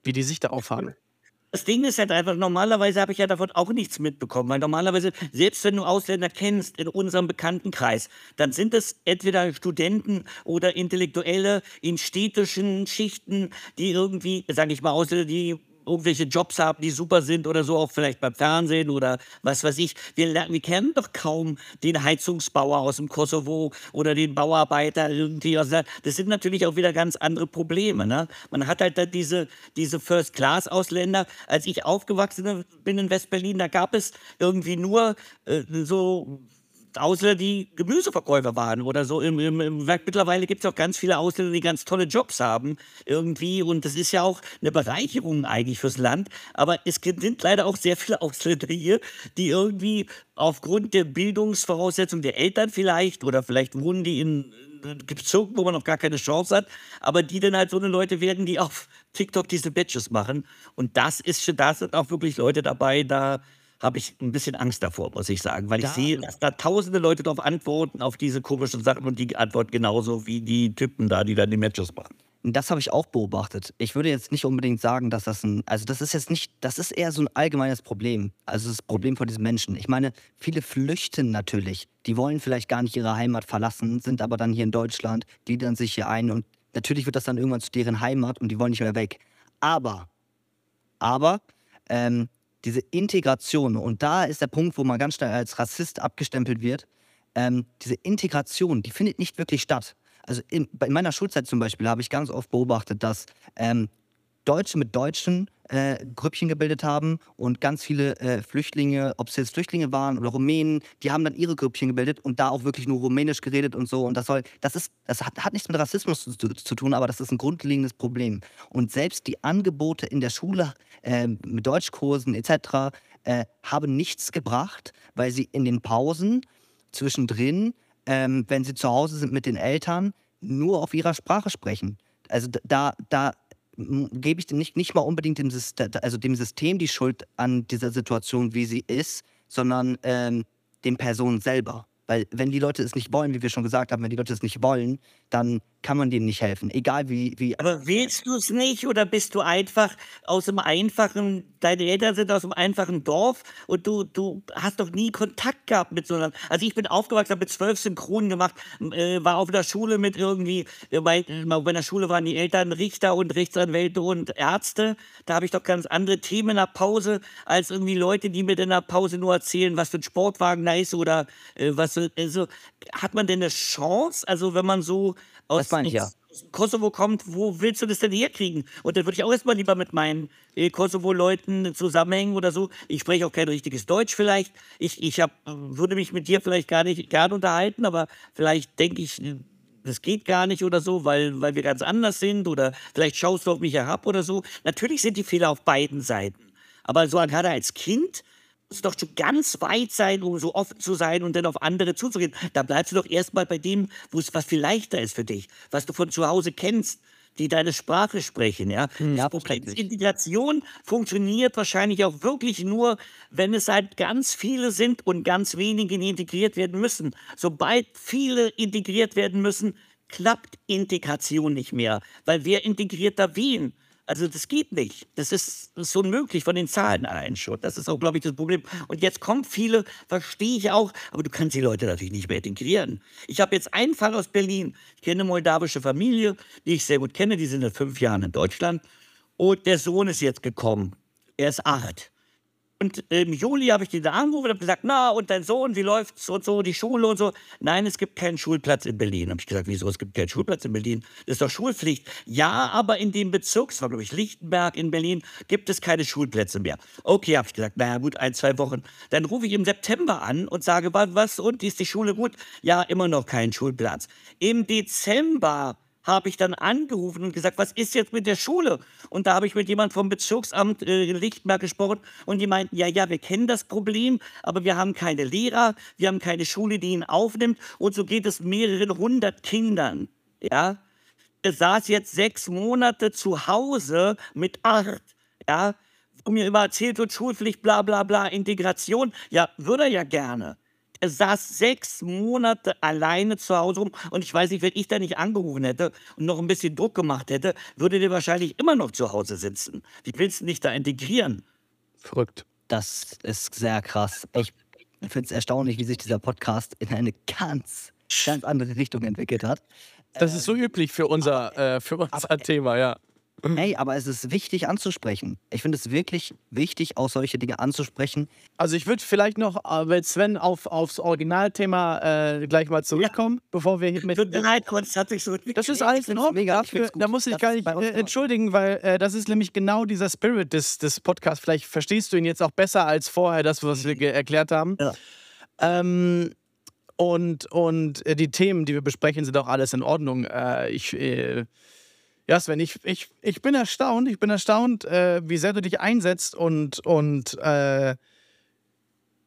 wie die sich darauf haben. Das Ding ist halt einfach, normalerweise habe ich ja davon auch nichts mitbekommen, weil normalerweise, selbst wenn du Ausländer kennst in unserem Bekanntenkreis, dann sind es entweder Studenten oder Intellektuelle in städtischen Schichten, die irgendwie, sage ich mal, Ausländer, die irgendwelche Jobs haben, die super sind oder so, auch vielleicht beim Fernsehen oder was weiß ich. Wir, wir kennen doch kaum den Heizungsbauer aus dem Kosovo oder den Bauarbeiter irgendwie. Das sind natürlich auch wieder ganz andere Probleme. Ne? Man hat halt dann diese, diese First-Class-Ausländer. Als ich aufgewachsen bin in Westberlin, da gab es irgendwie nur äh, so Ausländer, die Gemüseverkäufer waren oder so. Im, im, im mittlerweile gibt es auch ganz viele Ausländer, die ganz tolle Jobs haben irgendwie. Und das ist ja auch eine Bereicherung eigentlich fürs Land. Aber es sind leider auch sehr viele Ausländer hier, die irgendwie aufgrund der Bildungsvoraussetzungen der Eltern vielleicht oder vielleicht wohnen die in Bezirken, wo man noch gar keine Chance hat, aber die dann halt so eine Leute werden, die auf TikTok diese Bitches machen. Und das ist da sind auch wirklich Leute dabei, da habe ich ein bisschen Angst davor, muss ich sagen, weil ich da, sehe, dass da tausende Leute darauf antworten, auf diese komischen Sachen und die antworten genauso wie die Typen da, die dann die Matches machen. das habe ich auch beobachtet. Ich würde jetzt nicht unbedingt sagen, dass das ein, also das ist jetzt nicht, das ist eher so ein allgemeines Problem. Also das Problem von diesen Menschen. Ich meine, viele flüchten natürlich. Die wollen vielleicht gar nicht ihre Heimat verlassen, sind aber dann hier in Deutschland, gliedern sich hier ein und natürlich wird das dann irgendwann zu deren Heimat und die wollen nicht mehr weg. Aber, aber, ähm, diese Integration, und da ist der Punkt, wo man ganz schnell als Rassist abgestempelt wird, ähm, diese Integration, die findet nicht wirklich statt. Also in, in meiner Schulzeit zum Beispiel habe ich ganz oft beobachtet, dass ähm, Deutsche mit Deutschen äh, Grüppchen gebildet haben und ganz viele äh, Flüchtlinge, ob es jetzt Flüchtlinge waren oder Rumänen, die haben dann ihre Grüppchen gebildet und da auch wirklich nur Rumänisch geredet und so. Und das soll, das ist, das hat, hat nichts mit Rassismus zu, zu, tun, aber das ist ein grundlegendes Problem. Und selbst die Angebote in der Schule äh, mit Deutschkursen etc. Äh, haben nichts gebracht, weil sie in den Pausen zwischendrin ähm, wenn sie zu Hause sind mit den Eltern, nur auf ihrer Sprache sprechen. Also da, da gebe ich dem nicht, nicht mal unbedingt dem, also dem System die Schuld an dieser Situation, wie sie ist, sondern ähm, den Personen selber. Weil wenn die Leute es nicht wollen, wie wir schon gesagt haben, wenn die Leute es nicht wollen, dann kann man denen nicht helfen. Egal wie. wie Aber willst du es nicht oder bist du einfach aus dem einfachen, deine Eltern sind aus dem einfachen Dorf und du, du hast doch nie Kontakt gehabt mit so einer. Also ich bin aufgewachsen, habe mit zwölf Synchronen gemacht, äh, war auf der Schule mit irgendwie, äh, bei, äh, bei der Schule waren die Eltern Richter und Rechtsanwälte und Ärzte. Da habe ich doch ganz andere Themen in der Pause als irgendwie Leute, die mir in der Pause nur erzählen, was für ein Sportwagen da ist oder äh, was. Also hat man denn eine Chance? Also wenn man so aus, ich, ja. Kosovo kommt, wo willst du das denn herkriegen? Und dann würde ich auch erstmal lieber mit meinen äh, Kosovo-Leuten zusammenhängen oder so. Ich spreche auch kein richtiges Deutsch vielleicht. Ich, ich hab, würde mich mit dir vielleicht gar nicht gern unterhalten, aber vielleicht denke ich, das geht gar nicht oder so, weil, weil wir ganz anders sind oder vielleicht schaust du auf mich herab oder so. Natürlich sind die Fehler auf beiden Seiten. Aber so gerade als Kind muss doch schon ganz weit sein, um so offen zu sein und dann auf andere zuzugehen. Da bleibst du doch erstmal bei dem, wo es was viel leichter ist für dich, was du von zu Hause kennst, die deine Sprache sprechen. Ja, hm, ja Integration funktioniert wahrscheinlich auch wirklich nur, wenn es halt ganz viele sind und ganz wenige integriert werden müssen. Sobald viele integriert werden müssen, klappt Integration nicht mehr, weil wer integriert da wen? Also das geht nicht. Das ist, das ist unmöglich von den Zahlen allein schon. Das ist auch, glaube ich, das Problem. Und jetzt kommen viele, verstehe ich auch, aber du kannst die Leute natürlich nicht mehr integrieren. Ich habe jetzt einen Fall aus Berlin. Ich kenne eine moldawische Familie, die ich sehr gut kenne. Die sind seit fünf Jahren in Deutschland. Und der Sohn ist jetzt gekommen. Er ist acht. Und im Juli habe ich die da angerufen und habe gesagt, na, und dein Sohn, wie läuft's und so, die Schule und so. Nein, es gibt keinen Schulplatz in Berlin. Habe ich gesagt, wieso, es gibt keinen Schulplatz in Berlin? Das ist doch Schulpflicht. Ja, aber in dem Bezirk, das war glaube ich Lichtenberg in Berlin, gibt es keine Schulplätze mehr. Okay, habe ich gesagt, naja gut, ein, zwei Wochen. Dann rufe ich im September an und sage, was, und, ist die Schule gut? Ja, immer noch kein Schulplatz. Im Dezember habe ich dann angerufen und gesagt, was ist jetzt mit der Schule? Und da habe ich mit jemand vom Bezirksamt äh, Lichtenberg gesprochen und die meinten, ja, ja, wir kennen das Problem, aber wir haben keine Lehrer, wir haben keine Schule, die ihn aufnimmt und so geht es mehreren hundert Kindern. Ja, er saß jetzt sechs Monate zu Hause mit acht. Ja, wo mir immer erzählt wird, Schulpflicht, bla bla bla, Integration. Ja, würde er ja gerne. Er saß sechs Monate alleine zu Hause rum und ich weiß nicht, wenn ich da nicht angerufen hätte und noch ein bisschen Druck gemacht hätte, würde der wahrscheinlich immer noch zu Hause sitzen. Wie willst du dich da integrieren? Verrückt. Das ist sehr krass. Ich finde es erstaunlich, wie sich dieser Podcast in eine ganz, ganz andere Richtung entwickelt hat. Das ist so üblich für unser, äh, für unser Thema, ja. Ey, aber es ist wichtig anzusprechen. Ich finde es wirklich wichtig, auch solche Dinge anzusprechen. Also ich würde vielleicht noch, äh, Sven, auf, aufs Originalthema äh, gleich mal zurückkommen, ja. bevor wir hier mit... Tut mir leid, kurz hat sich so Das ist alles in Ordnung. Dafür, da muss ich das gar nicht äh, entschuldigen, weil äh, das ist nämlich genau dieser Spirit des, des Podcasts. Vielleicht verstehst du ihn jetzt auch besser als vorher, das, was wir erklärt haben. Ja. Ähm, und, und äh, die Themen, die wir besprechen, sind auch alles in Ordnung. Äh, ich ja, Sven, ich, ich, ich bin erstaunt, ich bin erstaunt, äh, wie sehr du dich einsetzt und, und äh,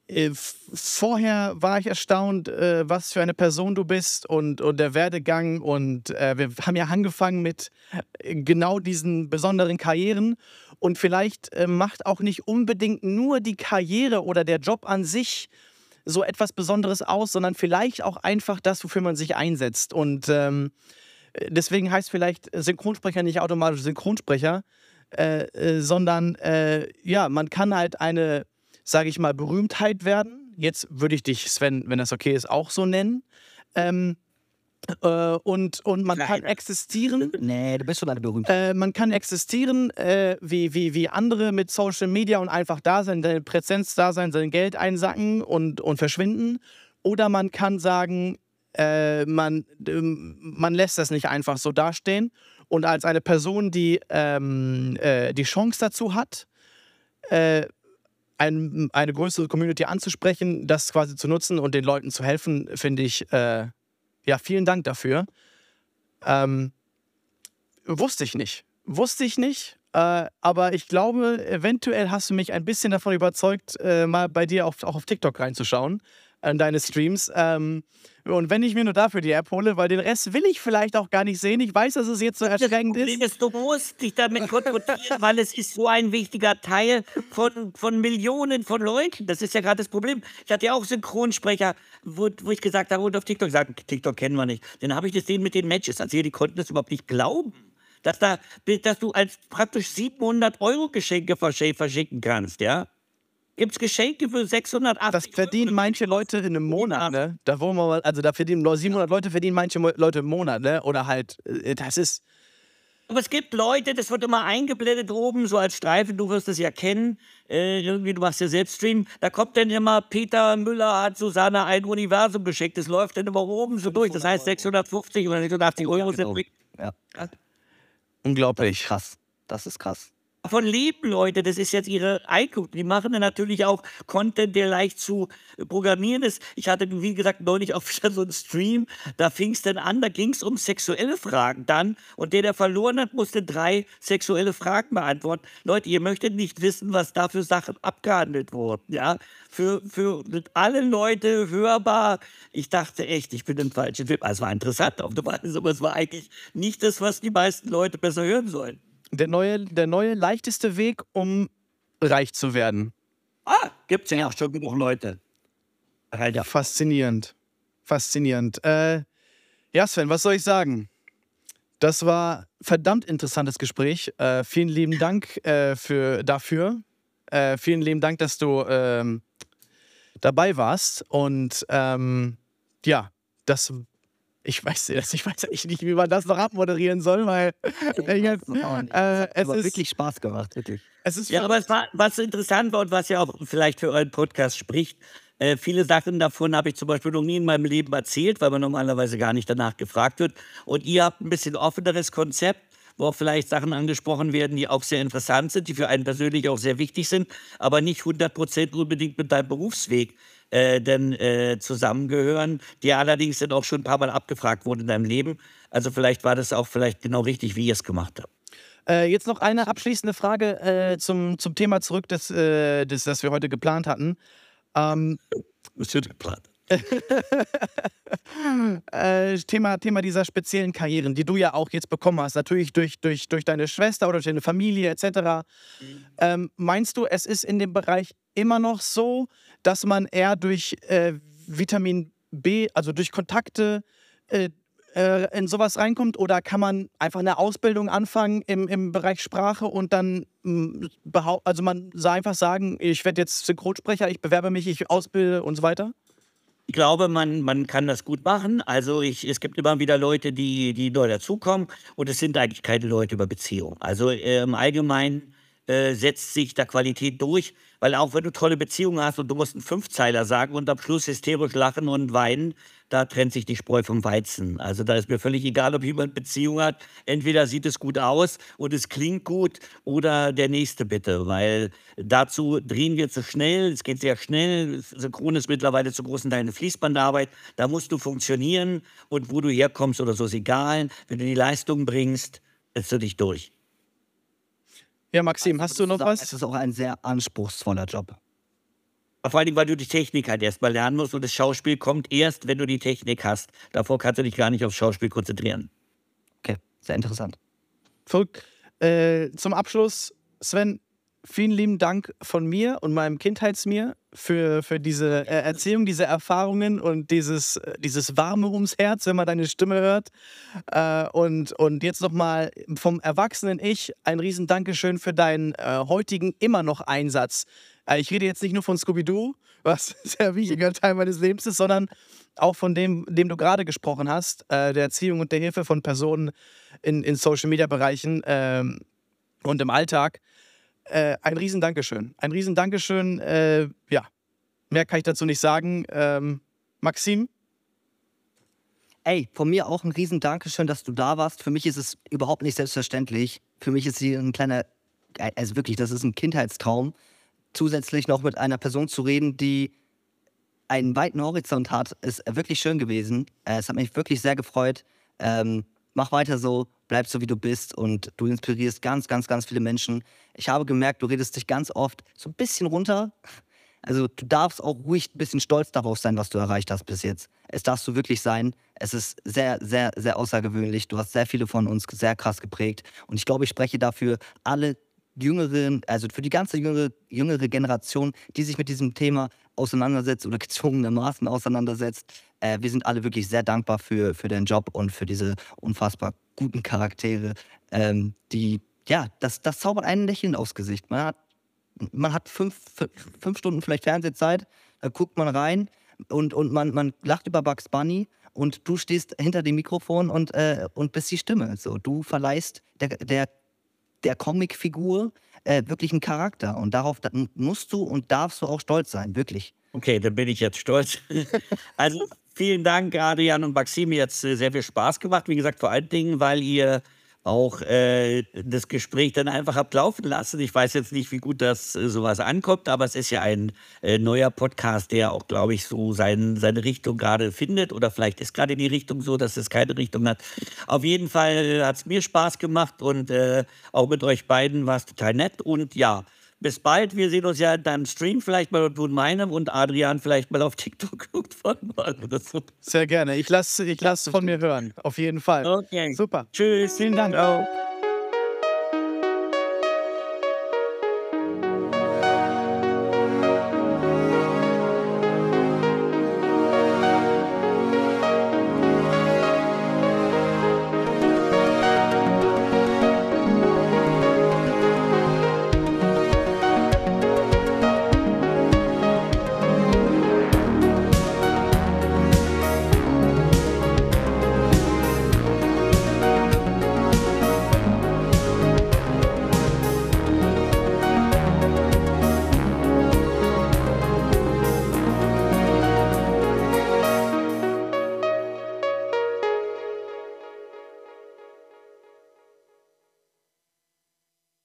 äh vorher war ich erstaunt, äh, was für eine Person du bist und, und der Werdegang und äh, wir haben ja angefangen mit äh, genau diesen besonderen Karrieren und vielleicht macht auch nicht unbedingt nur die Karriere oder der Job an sich so etwas Besonderes aus, sondern vielleicht auch einfach das, wofür man sich einsetzt und ähm, deswegen heißt vielleicht Synchronsprecher nicht automatisch Synchronsprecher, äh, äh, sondern äh, ja, man kann halt eine, sage ich mal, Berühmtheit werden. Jetzt würde ich dich, Sven, wenn das okay ist, auch so nennen. Ähm, äh, und, und man kann existieren. Nee, du bist schon eine berühmt. Äh, man kann existieren wie, wie, wie andere mit Social Media und einfach da sein, seine Präsenz da sein, sein Geld einsacken und, und verschwinden. Oder man kann sagen, äh, man, ähm, man lässt das nicht einfach so dastehen. Und als eine Person, die ähm, äh, die Chance dazu hat, äh, ein, eine größere Community anzusprechen, das quasi zu nutzen und den Leuten zu helfen, finde ich, äh, ja, vielen Dank dafür. Ähm, wusste ich nicht. Wusste ich nicht. Äh, aber ich glaube, eventuell hast du mich ein bisschen davon überzeugt, äh, mal bei dir auf, auch auf TikTok reinzuschauen, an deine Streams. Ähm, und wenn ich mir nur dafür die App hole, weil den Rest will ich vielleicht auch gar nicht sehen. Ich weiß, dass es jetzt so erschreckend ist. ist. Du musst dich damit konfrontieren, weil es ist so ein wichtiger Teil von, von Millionen von Leuten. Das ist ja gerade das Problem. Ich hatte ja auch Synchronsprecher, wo, wo ich gesagt habe, und auf TikTok gesagt, TikTok kennen wir nicht. Dann habe ich das sehen mit den Matches. Also die konnten das überhaupt nicht glauben. Dass, da, dass du als praktisch 700 Euro Geschenke verschicken kannst, ja? Gibt es Geschenke für 680 Das verdienen Euro. manche Leute in einem Monat, ne? Da wollen wir mal, also da verdienen 700 Leute verdienen manche Leute im Monat, ne? Oder halt, äh, das ist, Aber es gibt Leute, das wird immer eingeblendet oben, so als Streifen, du wirst es ja kennen. Äh, irgendwie, du machst ja selbst Stream. Da kommt dann immer, Peter Müller hat Susanne ein Universum geschickt. Das läuft dann immer oben so durch. Das heißt 650 oder 680 Euro sind genau. Ja, unglaublich. krass. Das ist krass. Davon leben Leute, das ist jetzt ihre Einkunft. Die machen dann natürlich auch Content, der leicht zu programmieren ist. Ich hatte, wie gesagt, neulich wieder so einen Stream, da fing es dann an, da ging es um sexuelle Fragen dann. Und der, der verloren hat, musste drei sexuelle Fragen beantworten. Leute, ihr möchtet nicht wissen, was da für Sachen abgehandelt wurden. Ja? Für, für alle Leute hörbar. Ich dachte echt, ich bin im falschen Film. Also, es war interessant auf der Weise, aber es war eigentlich nicht das, was die meisten Leute besser hören sollen. Der neue, der neue leichteste Weg, um reich zu werden. Ah, gibt's ja auch schon genug Leute. Alter. Faszinierend. Faszinierend. Äh, ja, Sven, was soll ich sagen? Das war verdammt interessantes Gespräch. Äh, vielen lieben Dank äh, für, dafür. Äh, vielen lieben Dank, dass du ähm, dabei warst. Und ähm, ja, das. Ich weiß, das- ich weiß echt nicht, wie man das noch abmoderieren soll, weil äh, äh, es, ist, wirklich Spaß gemacht, wirklich. es ist Ja, aber es war, was interessant war und was ja auch vielleicht für euren Podcast spricht, äh, viele Sachen davon habe ich zum Beispiel noch nie in meinem Leben erzählt, weil man normalerweise gar nicht danach gefragt wird. Und ihr habt ein bisschen offeneres Konzept, wo auch vielleicht Sachen angesprochen werden, die auch sehr interessant sind, die für einen persönlich auch sehr wichtig sind, aber nicht 100% unbedingt mit deinem Berufsweg äh, denn äh, zusammengehören, die allerdings dann auch schon ein paar Mal abgefragt wurden in deinem Leben. Also vielleicht war das auch vielleicht genau richtig, wie ihr es gemacht habt. Äh, jetzt noch eine abschließende Frage äh, zum, zum Thema zurück, das, äh, das, das wir heute geplant hatten. Ähm, Was wird geplant? Äh, Thema, Thema dieser speziellen Karrieren, die du ja auch jetzt bekommen hast, natürlich durch, durch, durch deine Schwester oder durch deine Familie etc. Ähm, meinst du, es ist in dem Bereich immer noch so, dass man eher durch äh, Vitamin B, also durch Kontakte, äh, äh, in sowas reinkommt? Oder kann man einfach eine Ausbildung anfangen im, im Bereich Sprache und dann, behau- also man einfach sagen, ich werde jetzt Synchronsprecher, ich bewerbe mich, ich ausbilde und so weiter? Ich glaube, man, man kann das gut machen. Also ich, es gibt immer wieder Leute, die, die neu dazukommen und es sind eigentlich keine Leute über Beziehung. Also äh, im Allgemeinen äh, setzt sich da Qualität durch, weil auch wenn du tolle Beziehungen hast und du musst einen Fünfzeiler sagen und am Schluss hysterisch lachen und weinen, da trennt sich die Spreu vom Weizen. Also da ist mir völlig egal, ob jemand Beziehung hat. Entweder sieht es gut aus und es klingt gut oder der nächste bitte, weil dazu drehen wir zu schnell, es geht sehr schnell. Synchron ist mittlerweile zu großen Teilen eine Fließbandarbeit. Da musst du funktionieren und wo du herkommst oder so ist egal. Wenn du die Leistung bringst, setzt du dich durch. Ja, Maxim, hast du noch was? Es ist auch ein sehr anspruchsvoller Job. Vor allem, weil du die Technik halt erstmal lernen musst und das Schauspiel kommt erst, wenn du die Technik hast. Davor kannst du dich gar nicht aufs Schauspiel konzentrieren. Okay, sehr interessant. Verrückt. Äh, zum Abschluss, Sven, vielen lieben Dank von mir und meinem Kindheitsmir für, für diese äh, Erzählung, diese Erfahrungen und dieses, dieses Warme ums Herz, wenn man deine Stimme hört. Äh, und, und jetzt nochmal vom erwachsenen Ich ein riesen Dankeschön für deinen äh, heutigen immer noch Einsatz. Äh, ich rede jetzt nicht nur von Scooby-Doo, was ein sehr wichtiger Teil meines Lebens ist, sondern auch von dem, dem du gerade gesprochen hast, der Erziehung und der Hilfe von Personen in, in Social-Media-Bereichen ähm, und im Alltag. Äh, ein riesen Dankeschön. Ein riesen Dankeschön. Äh, ja, mehr kann ich dazu nicht sagen. Ähm, Maxim? Ey, von mir auch ein riesen Dankeschön, dass du da warst. Für mich ist es überhaupt nicht selbstverständlich. Für mich ist hier ein kleiner, also wirklich, das ist ein Kindheitstraum, zusätzlich noch mit einer Person zu reden, die einen weiten Horizont hat, ist wirklich schön gewesen. Äh, es hat mich wirklich sehr gefreut. Ähm, mach weiter so, bleib so wie du bist und du inspirierst ganz, ganz, ganz viele Menschen. Ich habe gemerkt, du redest dich ganz oft so ein bisschen runter. Also du darfst auch ruhig ein bisschen stolz darauf sein, was du erreicht hast bis jetzt. Es darfst du wirklich sein. Es ist sehr, sehr, sehr außergewöhnlich. Du hast sehr viele von uns sehr krass geprägt. Und ich glaube, ich spreche dafür alle jüngeren, also für die ganze jüngere, jüngere Generation, die sich mit diesem Thema auseinandersetzt oder gezwungenermaßen auseinandersetzt. Äh, wir sind alle wirklich sehr dankbar für, für den Job und für diese unfassbar guten Charaktere, ähm, die, ja, das, das zaubert einen Lächeln aufs Gesicht. Man hat, man hat fünf, fünf Stunden vielleicht Fernsehzeit, da guckt man rein und, und man, man lacht über Bugs Bunny und du stehst hinter dem Mikrofon und, äh, und bist die Stimme. So, du verleihst der, der, der Comicfigur äh, wirklich einen Charakter und darauf musst du und darfst du auch stolz sein, wirklich. Okay, dann bin ich jetzt stolz. also vielen Dank, Adrian und Maxim. Mir hat sehr viel Spaß gemacht. Wie gesagt, vor allen Dingen, weil ihr auch äh, das Gespräch dann einfach habt laufen lassen. Ich weiß jetzt nicht, wie gut das äh, sowas ankommt, aber es ist ja ein äh, neuer Podcast, der auch, glaube ich, so sein, seine Richtung gerade findet. Oder vielleicht ist gerade die Richtung so, dass es keine Richtung hat. Auf jeden Fall hat es mir Spaß gemacht und äh, auch mit euch beiden war es total nett. Und ja, bis bald. Wir sehen uns ja in deinem Stream vielleicht mal und meinem und Adrian vielleicht mal auf TikTok irgendwann mal oder so. Sehr gerne. Ich lasse ich lass von mir hören. Auf jeden Fall. Okay. Super. Tschüss. Vielen Dank auch.